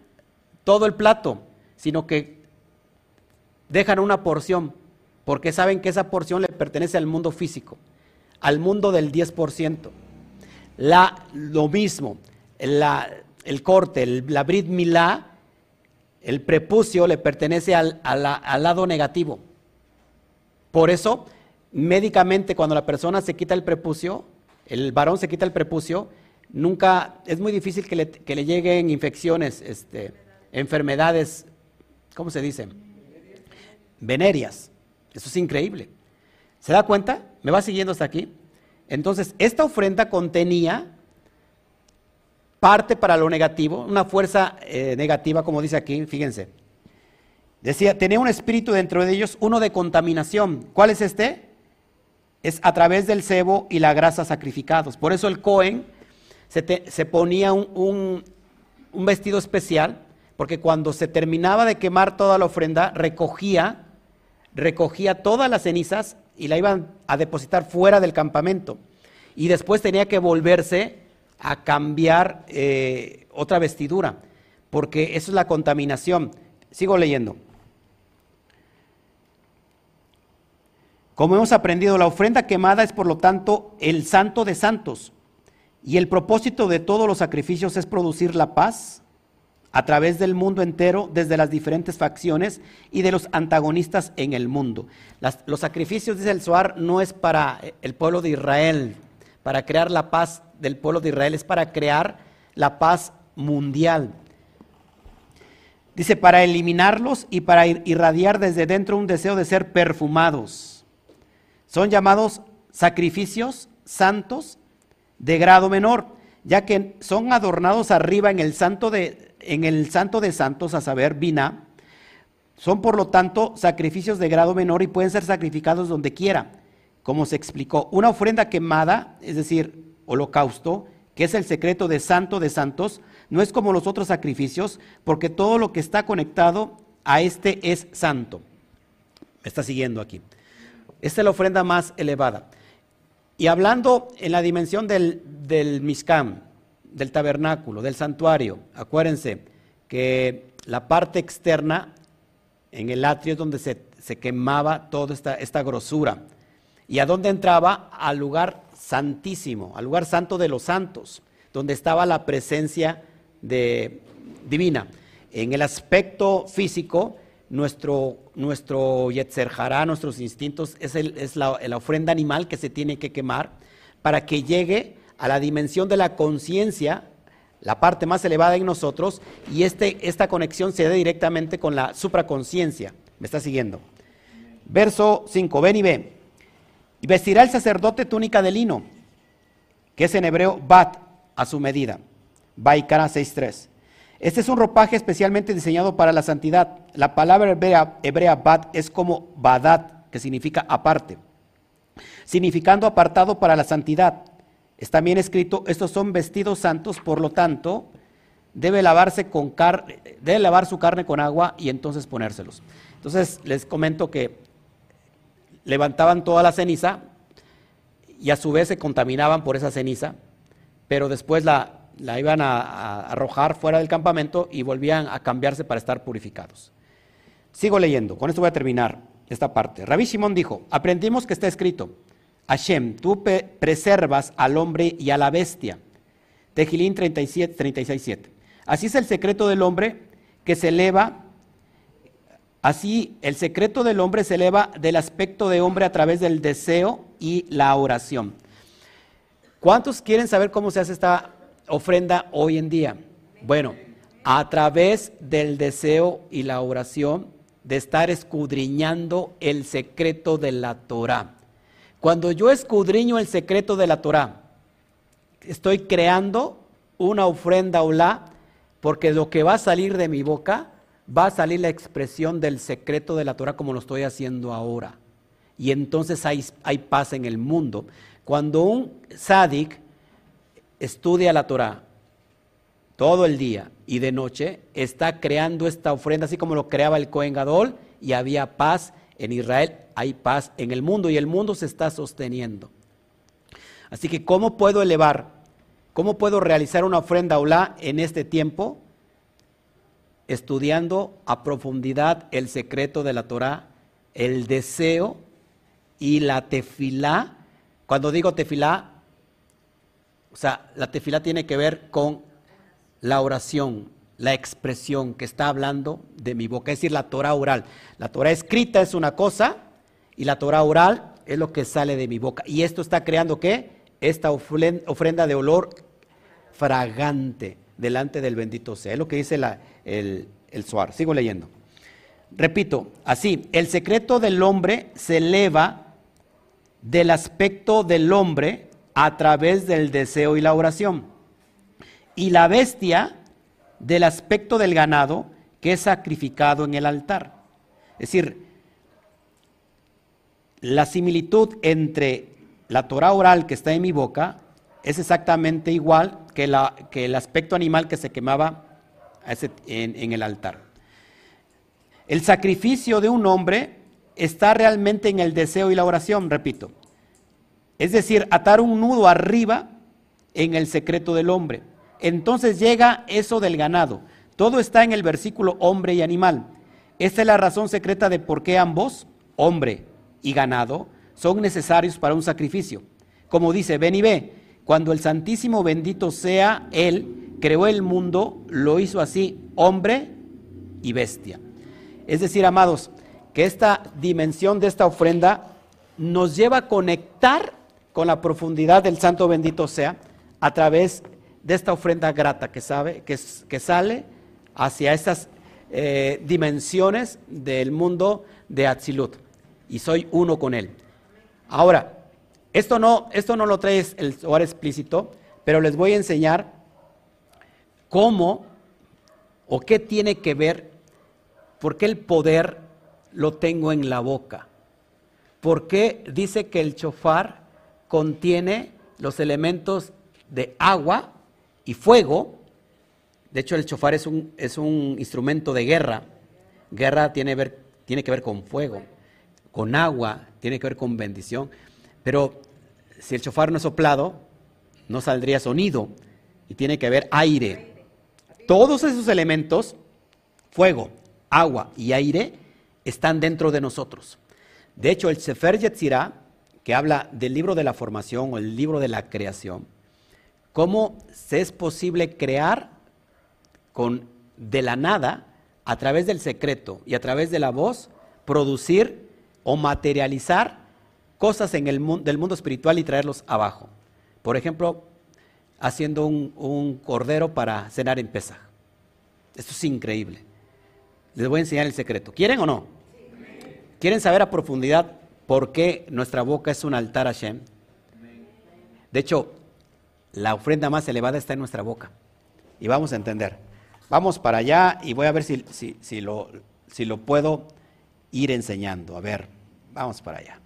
todo el plato, sino que dejan una porción porque saben que esa porción le pertenece al mundo físico, al mundo del 10%. La, lo mismo, el corte, la brit milá, el prepucio le pertenece al, al lado negativo. Por eso, médicamente, cuando la persona se quita el prepucio, el varón se quita el prepucio, nunca, es muy difícil que le, que le lleguen infecciones, este, enfermedades, ¿cómo se dice? Venerias. Eso es increíble. ¿Se da cuenta? ¿Me va siguiendo hasta aquí? Entonces, esta ofrenda contenía parte para lo negativo, una fuerza eh, negativa, como dice aquí, fíjense. Decía, tenía un espíritu dentro de ellos, uno de contaminación. ¿Cuál es este? Es a través del cebo y la grasa sacrificados. Por eso el Cohen se, ponía un vestido especial, porque cuando se terminaba de quemar toda la ofrenda, recogía recogía todas las cenizas y la iban a depositar fuera del campamento. Y después tenía que volverse a cambiar eh, otra vestidura, porque eso es la contaminación. Sigo leyendo. Como hemos aprendido, la ofrenda quemada es por lo tanto el santo de santos. Y el propósito de todos los sacrificios es producir la paz, a través del mundo entero, desde las diferentes facciones y de los antagonistas en el mundo. los sacrificios, dice el Zohar, no es para el pueblo de Israel, para crear la paz del pueblo de Israel, es para crear la paz mundial. Dice, para eliminarlos y para irradiar desde dentro un deseo de ser perfumados. Son llamados sacrificios santos de grado menor, ya que son adornados arriba en el santo de, en el Santo de Santos, a saber, Vina, son por lo tanto sacrificios de grado menor y pueden ser sacrificados donde quiera, como se explicó. Una ofrenda quemada, es decir, holocausto, que es el secreto de Santo de Santos, no es como los otros sacrificios, porque todo lo que está conectado a este es santo. Me está siguiendo aquí. Esta es la ofrenda más elevada. Y hablando en la dimensión del, del del tabernáculo, del santuario. Acuérdense que la parte externa en el atrio es donde se, quemaba toda esta, esta, grosura. ¿Y a dónde entraba? Al lugar santísimo, al lugar santo de los santos, donde estaba la presencia de, divina. En el aspecto físico, nuestro, nuestro nuestros instintos, es, es la, la ofrenda animal que se tiene que quemar para que llegue a la dimensión de la conciencia, la parte más elevada en nosotros, y este, esta conexión se dé directamente con la supraconciencia. ¿Me está siguiendo? Verso 5, ven y ve. Y vestirá el sacerdote túnica de lino, que es en hebreo bat, a su medida. Baikara 6.3. Este es un ropaje especialmente diseñado para la santidad. La palabra hebrea, hebrea bat es como badat, que significa aparte, significando apartado para la santidad. Está también escrito, estos son vestidos santos, por lo tanto, debe lavarse con carne, debe lavar su carne con agua y entonces ponérselos. Entonces les comento que levantaban toda la ceniza y a su vez se contaminaban por esa ceniza, pero después la, la iban a, arrojar fuera del campamento y volvían a cambiarse para estar purificados. Sigo leyendo, con esto voy a terminar esta parte. Rabbi Shimon dijo, aprendimos que está escrito, Hashem, tú preservas al hombre y a la bestia. Tejilín 37, 36, Así es el secreto del hombre que se eleva, así el secreto del hombre se eleva del aspecto de hombre a través del deseo y la oración. ¿Cuántos quieren saber cómo se hace esta ofrenda hoy en día? Bueno, a través del deseo y la oración de estar escudriñando el secreto de la Torah. Cuando yo escudriño el secreto de la Torah, estoy creando una ofrenda la, porque lo que va a salir de mi boca va a salir la expresión del secreto de la Torah como lo estoy haciendo ahora. Y entonces hay, hay paz en el mundo. Cuando un sádic estudia la Torah todo el día y de noche, está creando esta ofrenda así como lo creaba el Cohen Gadol y había paz en Israel hay paz en el mundo y el mundo se está sosteniendo. Así que, ¿cómo puedo elevar? ¿Cómo puedo realizar una ofrenda Olá en este tiempo? Estudiando a profundidad el secreto de la Torah, el deseo y la tefilá. Cuando digo tefilá, o sea, la tefilá tiene que ver con la oración, la expresión que está hablando de mi boca, es decir, la Torah oral. La Torah escrita es una cosa y la Torah oral es lo que sale de mi boca. Y esto está creando qué? Esta ofrenda de olor fragante delante del bendito sea. Es lo que dice el, el Suar. Sigo leyendo. Repito, así, el secreto del hombre se eleva del aspecto del hombre a través del deseo y la oración. Y la bestia del aspecto del ganado que es sacrificado en el altar. Es decir, la similitud entre la Torah oral que está en mi boca es exactamente igual que, el aspecto animal que se quemaba en, en el altar. El sacrificio de un hombre está realmente en el deseo y la oración, repito. Es decir, atar un nudo arriba en el secreto del hombre entonces llega eso del ganado. Todo está en el versículo hombre y animal. Esta es la razón secreta de por qué ambos, hombre y ganado, son necesarios para un sacrificio. Como dice, ven y ve, cuando el Santísimo bendito sea Él, creó el mundo, lo hizo así, hombre y bestia. Es decir, amados, que esta dimensión de esta ofrenda nos lleva a conectar con la profundidad del Santo bendito sea a través de esta ofrenda grata que, sabe, que, que sale hacia estas eh, dimensiones del mundo de Atzilut. Y soy uno con él. Ahora, esto no, esto no lo trae el Zohar explícito, pero les voy a enseñar cómo o qué tiene que ver, por qué el poder lo tengo en la boca. ¿Por qué dice que el chofar contiene los elementos de agua y fuego. De hecho, el chofar es un, es un instrumento de guerra. Guerra tiene, ver, tiene que ver con fuego, con agua, tiene que ver con bendición. Pero si el chofar no es soplado, no saldría sonido y tiene que haber aire. Todos esos elementos, fuego, agua y aire, están dentro de nosotros. De hecho, el Sefer Yetzirah, que habla del libro de la formación o el libro de la creación, cómo se es posible crear con de la nada, a través del secreto y a través de la voz, producir o materializar cosas en el mundo, del mundo espiritual y traerlos abajo. Por ejemplo, haciendo un, cordero para cenar en Pesaj. Esto es increíble. Les voy a enseñar el secreto. ¿Quieren o no? ¿Quieren saber a profundidad por qué nuestra boca es un altar a Shem? De hecho, la ofrenda más elevada está en nuestra boca. Y vamos a entender. Vamos para allá y voy a ver si, si, lo, si lo puedo ir enseñando. A ver, vamos para allá.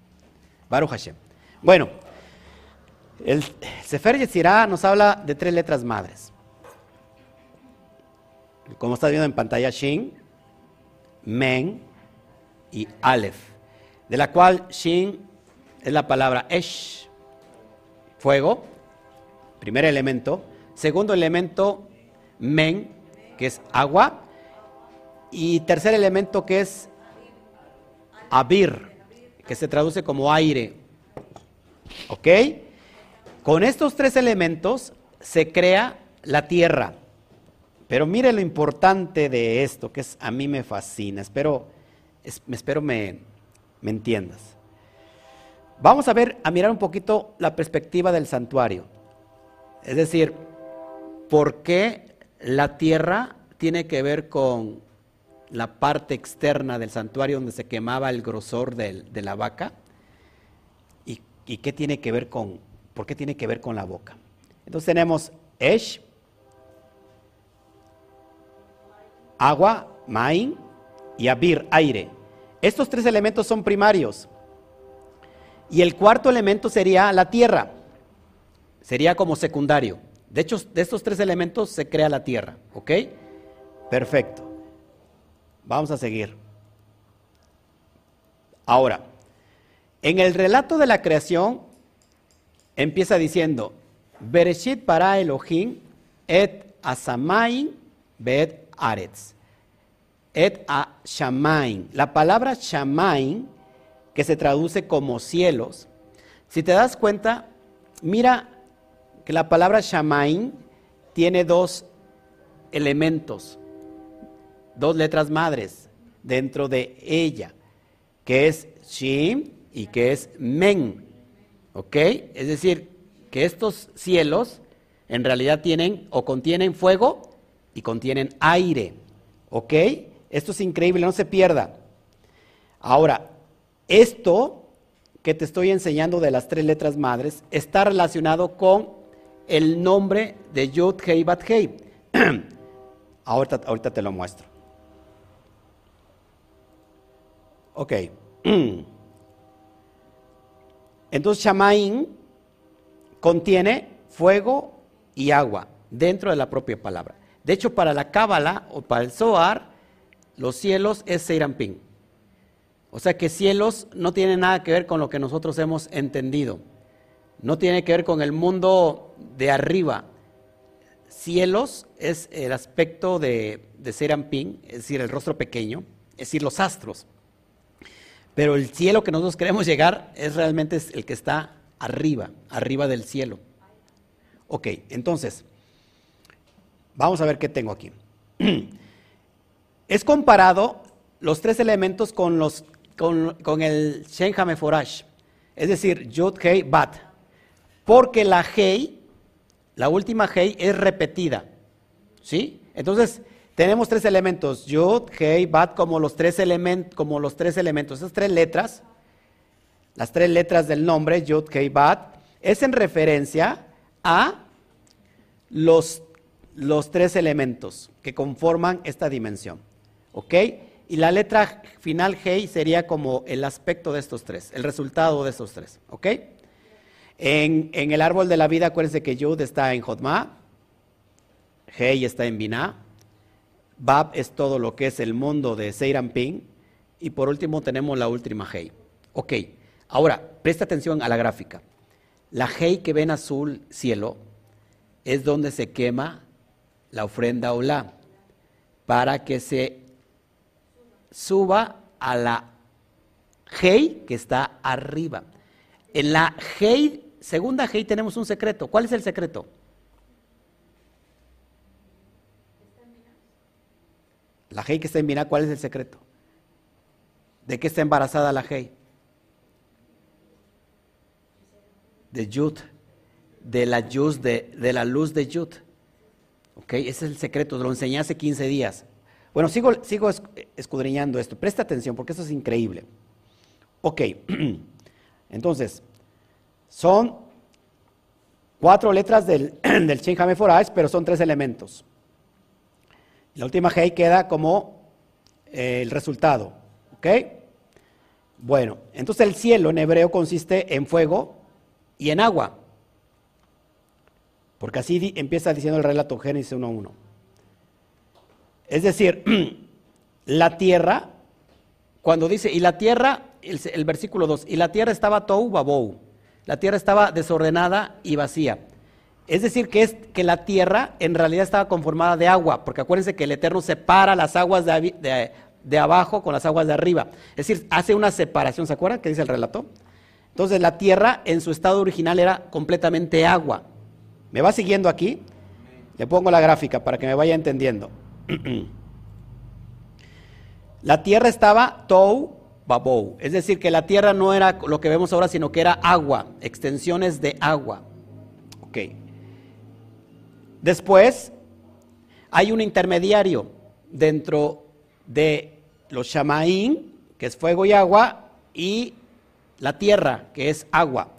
Baruch Hashem. Bueno, el Sefer Yetzirah nos habla de tres letras madres. Como estás viendo en pantalla, Shin, Men y Aleph, de la cual Shin es la palabra Esh, fuego, primer elemento. Segundo elemento, Men, que es agua. Y tercer elemento que es Abir, que se traduce como aire. ¿Ok? Con estos tres elementos se crea la tierra. Pero mire lo importante de esto, que es, a mí me fascina. Espero, espero me, me entiendas. Vamos a ver, a mirar un poquito la perspectiva del santuario. Es decir, ¿por qué la tierra tiene que ver con la parte externa del santuario donde se quemaba el grosor de, la vaca? ¿Y, ¿Y qué tiene que ver con, ¿Por qué tiene que ver con la boca? Entonces tenemos Esh, agua, Main y Abir, aire. Estos tres elementos son primarios. Y el cuarto elemento sería la tierra. Sería como secundario. De hecho, de estos tres elementos se crea la tierra. ¿Ok? Perfecto. Vamos a seguir. Ahora, en el relato de la creación empieza diciendo, Bereshit para Elohim et asamain bet aretz. Et a shamain. La palabra shamain, que se traduce como cielos, si te das cuenta, mira que la palabra shamain tiene dos elementos, dos letras madres dentro de ella, que es shim y que es men. ¿Ok? Es decir, que estos cielos en realidad tienen o contienen fuego y contienen aire. ¿Ok? Esto es increíble, no se pierda. Ahora, esto que te estoy enseñando de las tres letras madres está relacionado con el nombre de Yud Hei Bat ahorita, ahorita te lo muestro. Ok. Entonces Shamaín contiene fuego y agua dentro de la propia palabra. De hecho, para la Cábala o para el Zohar, los cielos es Seirampín. O sea que cielos no tiene nada que ver con lo que nosotros hemos entendido. No tiene que ver con el mundo de arriba. Cielos es el aspecto de, de es decir, el rostro pequeño, es decir, los astros. Pero el cielo que nosotros queremos llegar es realmente el que está arriba, arriba del cielo. Ok, entonces, vamos a ver qué tengo aquí. Es comparado los tres elementos con, los, con, el Shen Hameforash, es decir, Yud, Hei, Bat. Porque la Hei, la última Hei, es repetida. ¿Sí? Entonces, tenemos tres elementos, Yud, Hei, Bat, como los tres, elementos. Esas tres letras, las tres letras del nombre, Yud, Hei, Bat, es en referencia a los, los tres elementos que conforman esta dimensión. ¿Ok? Y la letra final Hei sería como el aspecto de estos tres, el resultado de estos tres. ¿Ok? En, el árbol de la vida, acuérdense que Yud está en Jotma, Hei está en Binah, Bab es todo lo que es el mundo de Ping Y por último tenemos la última Hei. Ok, ahora presta atención a la gráfica. La Hei que ven azul cielo es donde se quema la ofrenda Olá para que se suba a la Hei que está arriba. En la Hei, segunda Hei tenemos un secreto. ¿Cuál es el secreto? La Hei que está en Binah, ¿cuál es el secreto? ¿De qué está embarazada la Hei? De Yud, de la, de, de la luz de Yud. ¿Ok? Ese es el secreto, lo enseñé hace 15 días. Bueno, sigo, sigo escudriñando esto. Presta atención porque esto es increíble. Ok, entonces, son cuatro letras del, del Shin pero son tres elementos. La última Hei queda como eh, el resultado. ¿Ok? Bueno, entonces el cielo en hebreo consiste en fuego y en agua. Porque así empieza diciendo el relato Génesis 1.1. Es decir, la tierra, cuando dice, y la tierra, el, versículo 2, y la tierra estaba tou babou, la tierra estaba desordenada y vacía. Es decir, que, es, que la tierra en realidad estaba conformada de agua, porque acuérdense que el Eterno separa las aguas de, abajo con las aguas de arriba. Es decir, hace una separación, ¿se acuerdan que dice el relato? Entonces la tierra en su estado original era completamente agua. ¿Me va siguiendo aquí? Le pongo la gráfica para que me vaya entendiendo. la tierra estaba tou babou, es decir, que la tierra no era lo que vemos ahora, sino que era agua, extensiones de agua. Ok. Después hay un intermediario dentro de los shamaín, que es fuego y agua, y la tierra, que es agua.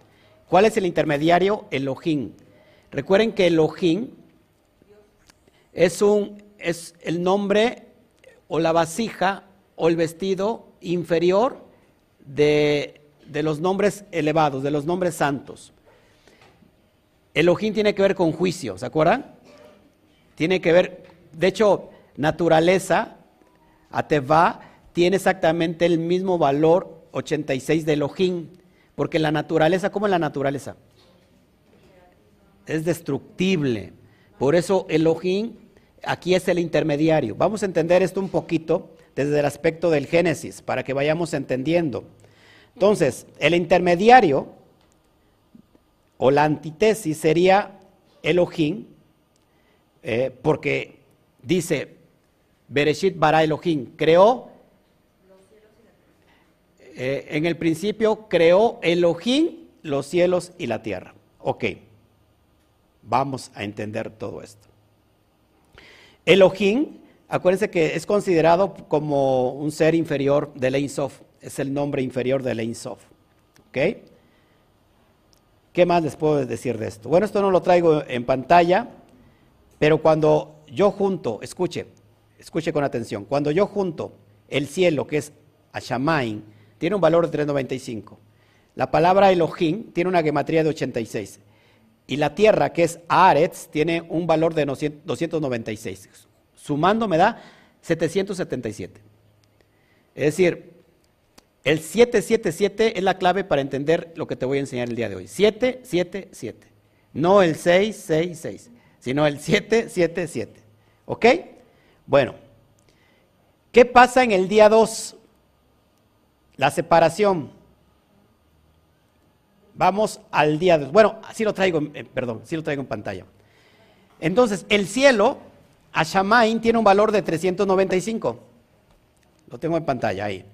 ¿Cuál es el intermediario? Elohim. Recuerden que Elohim es, un, es el nombre o la vasija o el vestido inferior de, de los nombres elevados, de los nombres santos. Elohim tiene que ver con juicio, ¿se acuerdan? Tiene que ver, de hecho, naturaleza, Atevá, tiene exactamente el mismo valor 86 de Elohim, porque la naturaleza, ¿cómo es la naturaleza? es destructible. Por eso Elohim aquí es el intermediario. Vamos a entender esto un poquito desde el aspecto del Génesis, para que vayamos entendiendo. Entonces, el intermediario o la antítesis sería Elohim, eh, porque dice, Bereshit bara Elohim, creó, eh, en el principio creó Elohim los cielos y la tierra. Ok. Vamos a entender todo esto. Elohim, acuérdense que es considerado como un ser inferior del Ein Sof, es el nombre inferior del Ein Sof. ¿Qué más les puedo decir de esto? Bueno, esto no lo traigo en pantalla, pero cuando yo junto, escuche, escuche con atención, cuando yo junto el cielo, que es Ashamain, tiene un valor de 395. La palabra Elohim tiene una gematría de 86. Y la tierra, que es Aretz, tiene un valor de 296. Sumando me da 777. Es decir, el 777 es la clave para entender lo que te voy a enseñar el día de hoy. 777. No el 666, sino el 777. ¿Ok? Bueno, ¿qué pasa en el día 2? La separación. Vamos al día de... Bueno, sí lo traigo, perdón, sí lo traigo en pantalla. Entonces, el cielo, Ashamain, tiene un valor de 395. Lo tengo en pantalla ahí.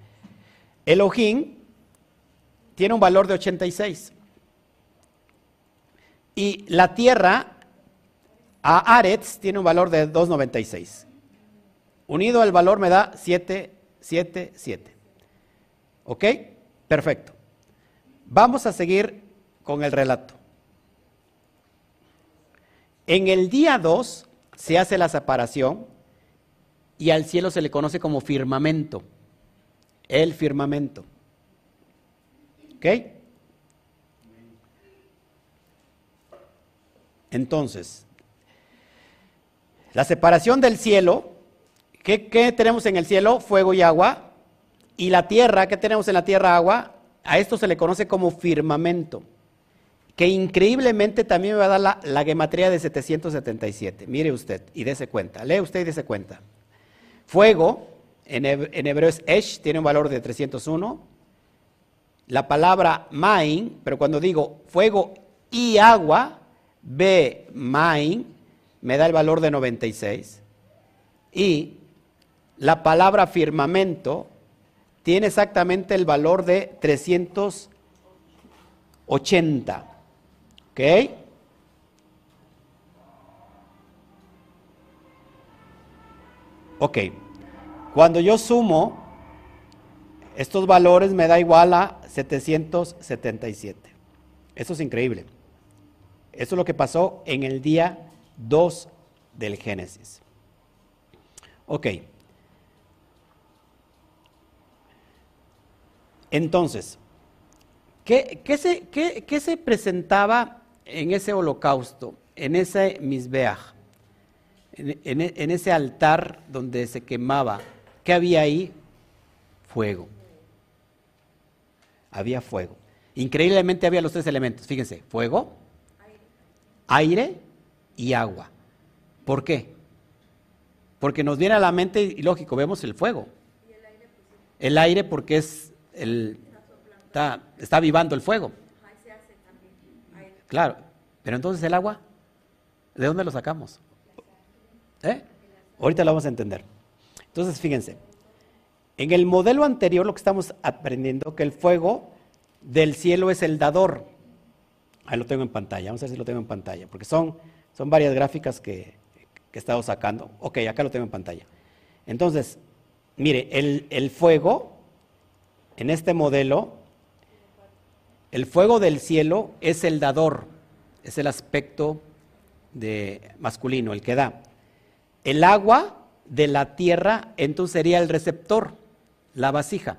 Elohim tiene un valor de 86. Y la tierra, a Aretz, tiene un valor de 296. Unido el valor me da 777. ¿Ok? Perfecto. Vamos a seguir con el relato. En el día 2 se hace la separación y al cielo se le conoce como firmamento, el firmamento. ¿Ok? Entonces, la separación del cielo, ¿qué, ¿qué, tenemos en el cielo? Fuego y agua. Y la tierra, ¿qué tenemos en la tierra? Agua a esto se le conoce como firmamento, que increíblemente también me va a dar la, la gematría de 777. Mire usted y dése cuenta, lee usted y dése cuenta. Fuego, en, hebreo es Esh, tiene un valor de 301. La palabra Main, pero cuando digo fuego y agua, B, Main, me da el valor de 96. Y la palabra firmamento tiene exactamente el valor de 380. ¿Ok? Ok. Cuando yo sumo estos valores me da igual a 777. Eso es increíble. Eso es lo que pasó en el día 2 del Génesis. Ok. Entonces, ¿qué, se, se, presentaba en ese holocausto, en ese misbeach, en, en ese altar donde se quemaba? ¿Qué había ahí? Fuego. Había fuego. Increíblemente había los tres elementos. Fíjense, fuego, aire y agua. ¿Por qué? Porque nos viene a la mente, y lógico, vemos el fuego. El aire porque es el, está, está avivando el fuego. Claro, pero entonces el agua, ¿de dónde lo sacamos? ¿Eh? Ahorita lo vamos a entender. Entonces, fíjense, en el modelo anterior lo que estamos aprendiendo, que el fuego del cielo es el dador. Ahí lo tengo en pantalla, vamos a ver si lo tengo en pantalla, porque son, son varias gráficas que, que he estado sacando. Ok, acá lo tengo en pantalla. Entonces, mire, el, el fuego, en este modelo, el fuego del cielo es el dador, es el aspecto de masculino, el que da. El agua de la tierra entonces sería el receptor, la vasija.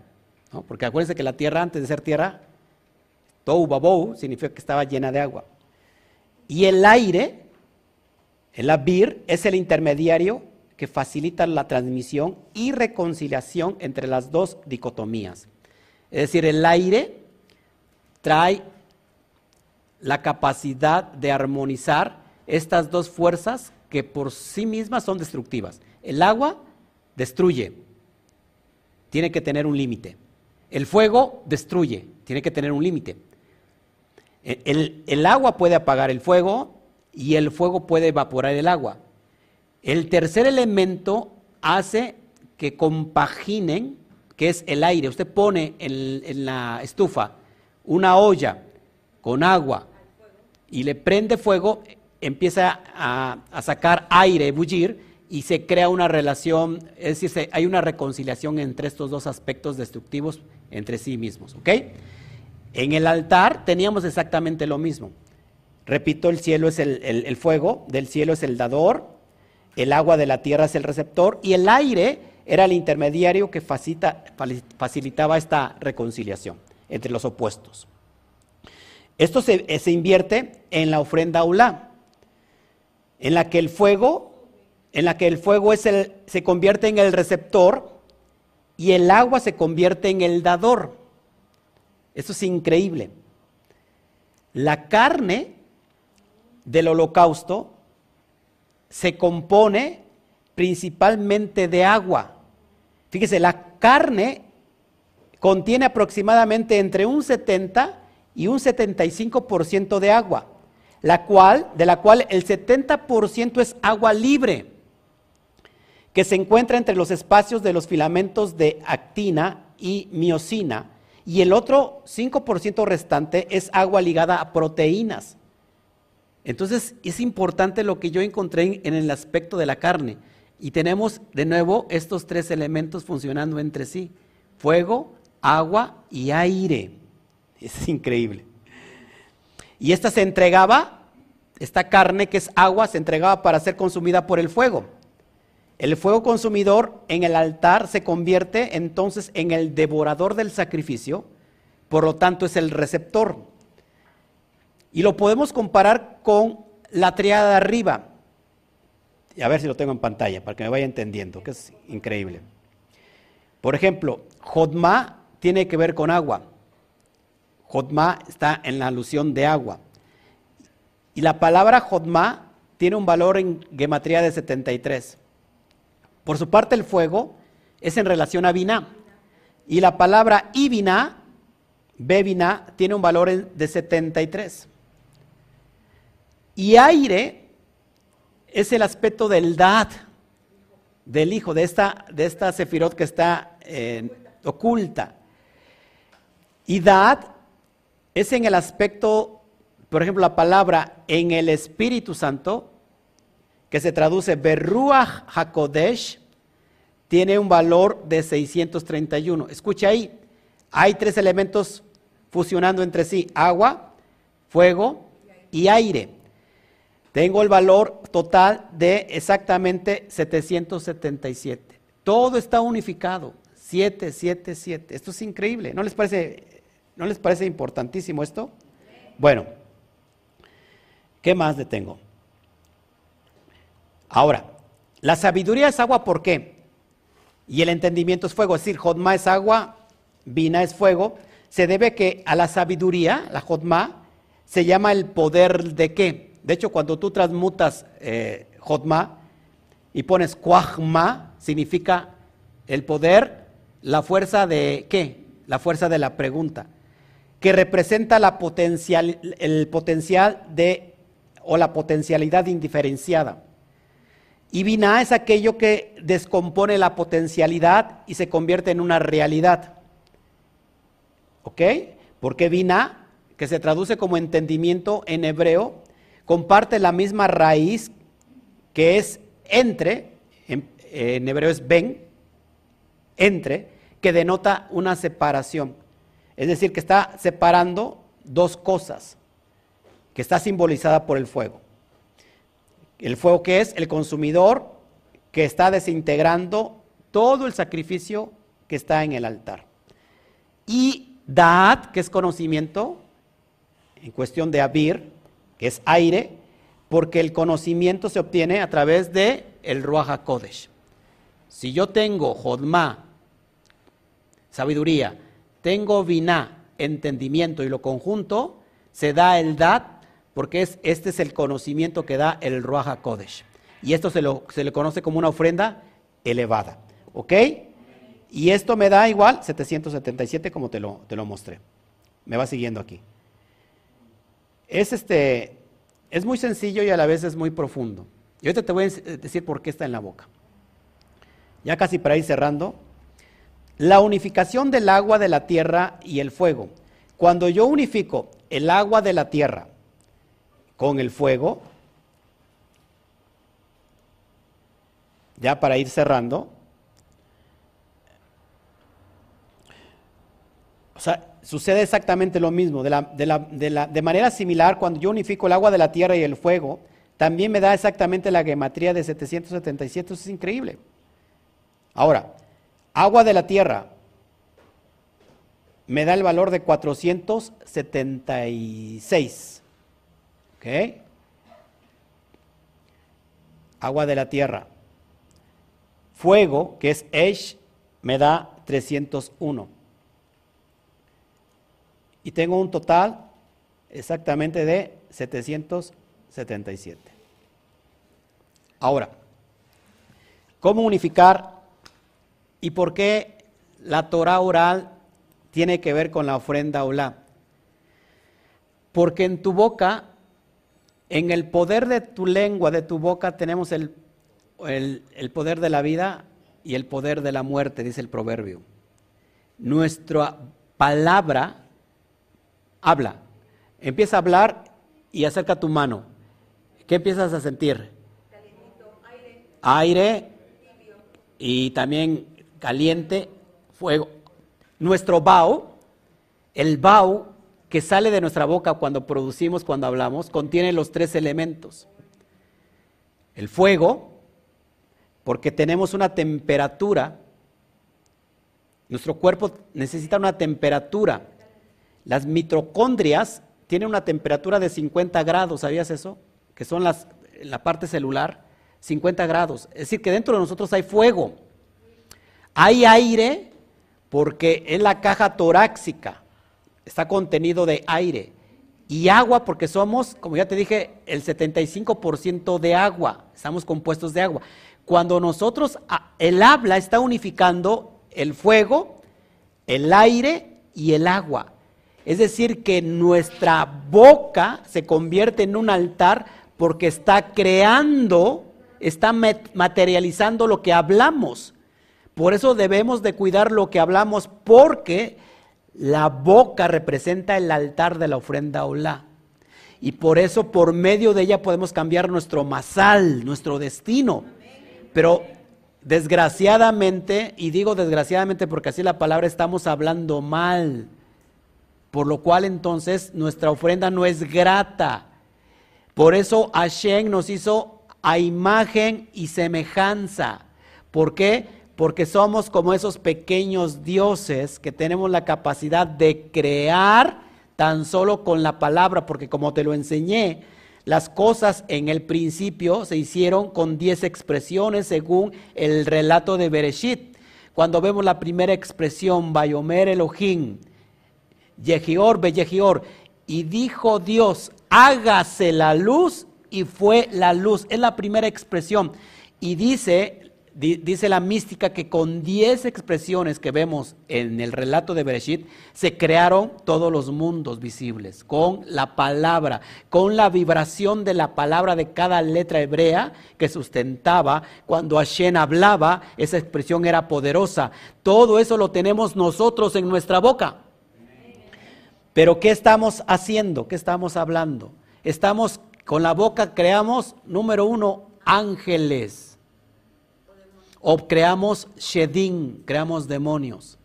Porque acuérdense que la tierra antes de ser tierra Tou babou significa que estaba llena de agua. Y el aire, el abir, es el intermediario que facilita la transmisión y reconciliación entre las dos dicotomías. Es decir, el aire trae la capacidad de armonizar estas dos fuerzas que por sí mismas son destructivas. El agua destruye, tiene que tener un límite. El fuego destruye, tiene que tener un límite. El, agua puede apagar el fuego y el fuego puede evaporar el agua. El tercer elemento hace que compaginen, que es el aire. Usted pone en, la estufa una olla con agua y le prende fuego, empieza a, sacar aire, bullir, y se crea una relación, es decir, hay una reconciliación entre estos dos aspectos destructivos entre sí mismos. ¿Ok? En el altar teníamos exactamente lo mismo. Repito, el cielo es el, fuego, del cielo es el dador, el agua de la tierra es el receptor y el aire era el intermediario que facilitaba esta reconciliación entre los opuestos. Esto se, invierte en la ofrenda aulá, en la que el fuego, en la que el fuego es el, se convierte en el receptor y el agua se convierte en el dador. Esto es increíble. La carne del holocausto se compone principalmente de agua. Fíjese, la carne contiene aproximadamente entre un 70 y un 75% de agua, la cual, de la cual el 70% es agua libre, que se encuentra entre los espacios de los filamentos de actina y miocina, y el otro 5% restante es agua ligada a proteínas. Entonces es importante lo que yo encontré en el aspecto de la carne. Y tenemos de nuevo estos tres elementos funcionando entre sí. Fuego, agua y aire. Es increíble. Y esta se entregaba, esta carne que es agua, se entregaba para ser consumida por el fuego. El fuego consumidor en el altar se convierte entonces en el devorador del sacrificio, por lo tanto es el receptor. Y lo podemos comparar con la triada de arriba. A ver si lo tengo en pantalla para que me vaya entendiendo, que es increíble. Por ejemplo, Jodma tiene que ver con agua. Jodma está en la alusión de agua. Y la palabra Jodma tiene un valor en gematría de 73. Por su parte, el fuego es en relación a Biná. Y la palabra Ibina, Bebina, tiene un valor de 73. Y aire es el aspecto del Dad. del Hijo, de esta, de esta Sefirot que está eh, oculta. Y Dad es en el aspecto, por ejemplo, la palabra en el Espíritu Santo, que se traduce Berruach HaKodesh, tiene un valor de 631. Escucha ahí, hay tres elementos fusionando entre sí, agua, fuego y aire. Tengo el valor total de exactamente 777. Todo está unificado. 7, 7, 7. Esto es increíble. ¿No les parece, ¿no les parece importantísimo esto? Bueno, ¿qué más le tengo? Ahora, la sabiduría es agua, ¿por qué? Y el entendimiento es fuego. Es decir, Jodma es agua, Vina es fuego. Se debe que a la sabiduría, la Jodma, se llama el poder de qué? De hecho, cuando tú transmutas eh, y pones Kwahma, significa el poder, la fuerza de qué? La fuerza de la pregunta, que representa el potencial de o la potencialidad indiferenciada. Y Binah es aquello que descompone la potencialidad y se convierte en una realidad. ¿Ok? Porque Binah, que se traduce como entendimiento en hebreo, comparte la misma raíz que es entre, en, hebreo es ben, entre, que denota una separación. Es decir, que está separando dos cosas, que está simbolizada por el fuego. El fuego que es el consumidor que está desintegrando todo el sacrificio que está en el altar. Y Daat, que es conocimiento, en cuestión de Abir, que es aire, porque el conocimiento se obtiene a través de el Ruach. Si yo tengo Jodma, sabiduría, tengo Binah, entendimiento y lo conjunto, se da el Dat, porque es, este es el conocimiento que da el Ruach HaKodesh. Y esto se, lo, se le conoce como una ofrenda elevada. ¿Ok? Y esto me da igual 777 como te lo, te lo mostré. Me va siguiendo aquí. Es, este, es muy sencillo y a la vez es muy profundo. Y ahorita te voy a decir por qué está en la boca. Ya casi para ir cerrando. La unificación del agua de la tierra y el fuego. Cuando yo unifico el agua de la tierra con el fuego, ya para ir cerrando, o sea, sucede exactamente lo mismo. De, manera similar, cuando yo unifico el agua de la tierra y el fuego, también me da exactamente la gematría de 777. Eso es increíble. Ahora, agua de la tierra me da el valor de 476. Agua de la tierra. Fuego, que es Esh, me da 301 y tengo un total exactamente de 777. Ahora, ¿cómo unificar y por qué la Torah oral tiene que ver con la ofrenda olá? Porque en tu boca, en el poder de tu lengua, de tu boca, tenemos el, el, poder de la vida y el poder de la muerte, dice el proverbio. Nuestra palabra habla. Empieza a hablar y acerca tu mano. ¿Qué empiezas a sentir? aire. Aire y también caliente, fuego. Nuestro bao, el bao que sale de nuestra boca cuando producimos, cuando hablamos, contiene los tres elementos. El fuego, porque tenemos una temperatura, nuestro cuerpo necesita una temperatura las mitocondrias tienen una temperatura de 50 grados, ¿sabías eso? Que son las, la parte celular, 50 grados. Es decir, que dentro de nosotros hay fuego. Hay aire porque es la caja torácica, está contenido de aire. Y agua porque somos, como ya te dije, el 75% de agua, estamos compuestos de agua. Cuando nosotros, ah, el habla está unificando el fuego, el aire y el agua. Es decir, que nuestra boca se convierte en un altar porque está creando está materializando lo que hablamos. Por eso debemos de cuidar lo que hablamos porque la boca representa el altar de la ofrenda olá. Y por eso por medio de ella podemos cambiar nuestro masal, nuestro destino. Pero desgraciadamente, y digo desgraciadamente porque así la palabra estamos hablando mal, por lo cual entonces nuestra ofrenda no es grata. Por eso Hashem nos hizo a imagen y semejanza. ¿Por qué? Porque somos como esos pequeños dioses que tenemos la capacidad de crear tan solo con la palabra, porque como te lo enseñé, las cosas en el principio se hicieron con diez expresiones según el relato de Bereshit. Cuando vemos la primera expresión, Bayomer Elohim, Yehior Beyehior, y dijo Dios, hágase la luz, y fue la luz. Es la primera expresión. Y dice dice la mística que con diez expresiones que vemos en el relato de Bereshit, se crearon todos los mundos visibles, con la palabra, con la vibración de la palabra de cada letra hebrea que sustentaba. Cuando Hashem hablaba, esa expresión era poderosa. Todo eso lo tenemos nosotros en nuestra boca. Pero ¿qué estamos haciendo? ¿Qué estamos hablando? Estamos con la boca, creamos, número uno, ángeles o creamos Shedim, creamos demonios.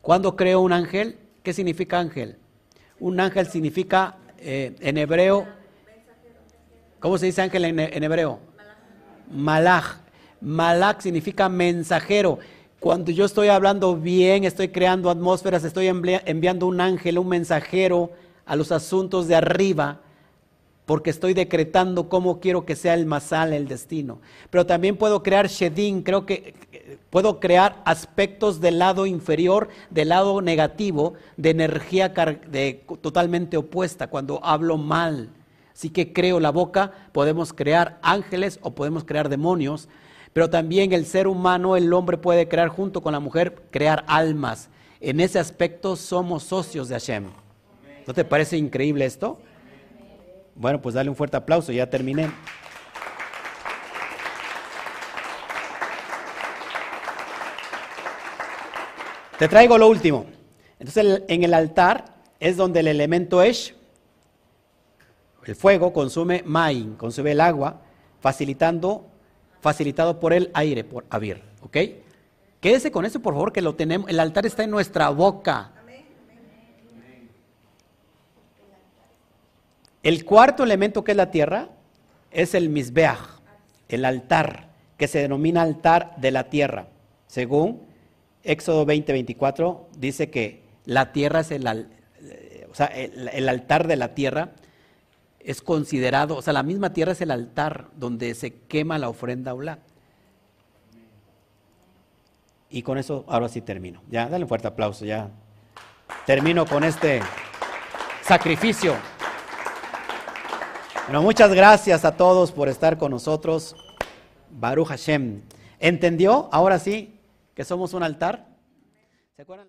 Cuando creo un ángel, ¿qué significa ángel? Un ángel significa eh, en hebreo, ¿cómo se dice ángel en, hebreo? Malach. Malach significa mensajero. Cuando yo estoy hablando bien, estoy creando atmósferas, estoy enviando un ángel, un mensajero a los asuntos de arriba porque estoy decretando cómo quiero que sea el masal, el destino. Pero también puedo crear shedin, creo que eh, puedo crear aspectos del lado inferior, del lado negativo, de energía totalmente opuesta, cuando hablo mal. Así que creo la boca, podemos crear ángeles o podemos crear demonios, pero también el ser humano, el hombre puede crear junto con la mujer, crear almas. En ese aspecto somos socios de Hashem. ¿No te parece increíble esto? Bueno, pues dale un fuerte aplauso, ya terminé. Te traigo lo último. Entonces en el altar es donde el elemento es, el fuego consume main, consume el agua, facilitando, facilitado por el aire, por abrir, ¿ok? Quédese con eso, por favor, que lo tenemos. El altar está en nuestra boca. El cuarto elemento que es la tierra es el misbeach, el altar, que se denomina altar de la tierra. Según Éxodo 20, 24, dice que la tierra es sea, el, altar de la tierra es considerado, o sea, la misma tierra es el altar donde se quema la ofrenda olá. Y con eso ahora sí termino. Ya, dale un fuerte aplauso, ya. Termino con este sacrificio. Bueno, muchas gracias a todos por estar con nosotros. Baruch Hashem. ¿Entendió ahora sí que somos un altar? ¿Se acuerdan?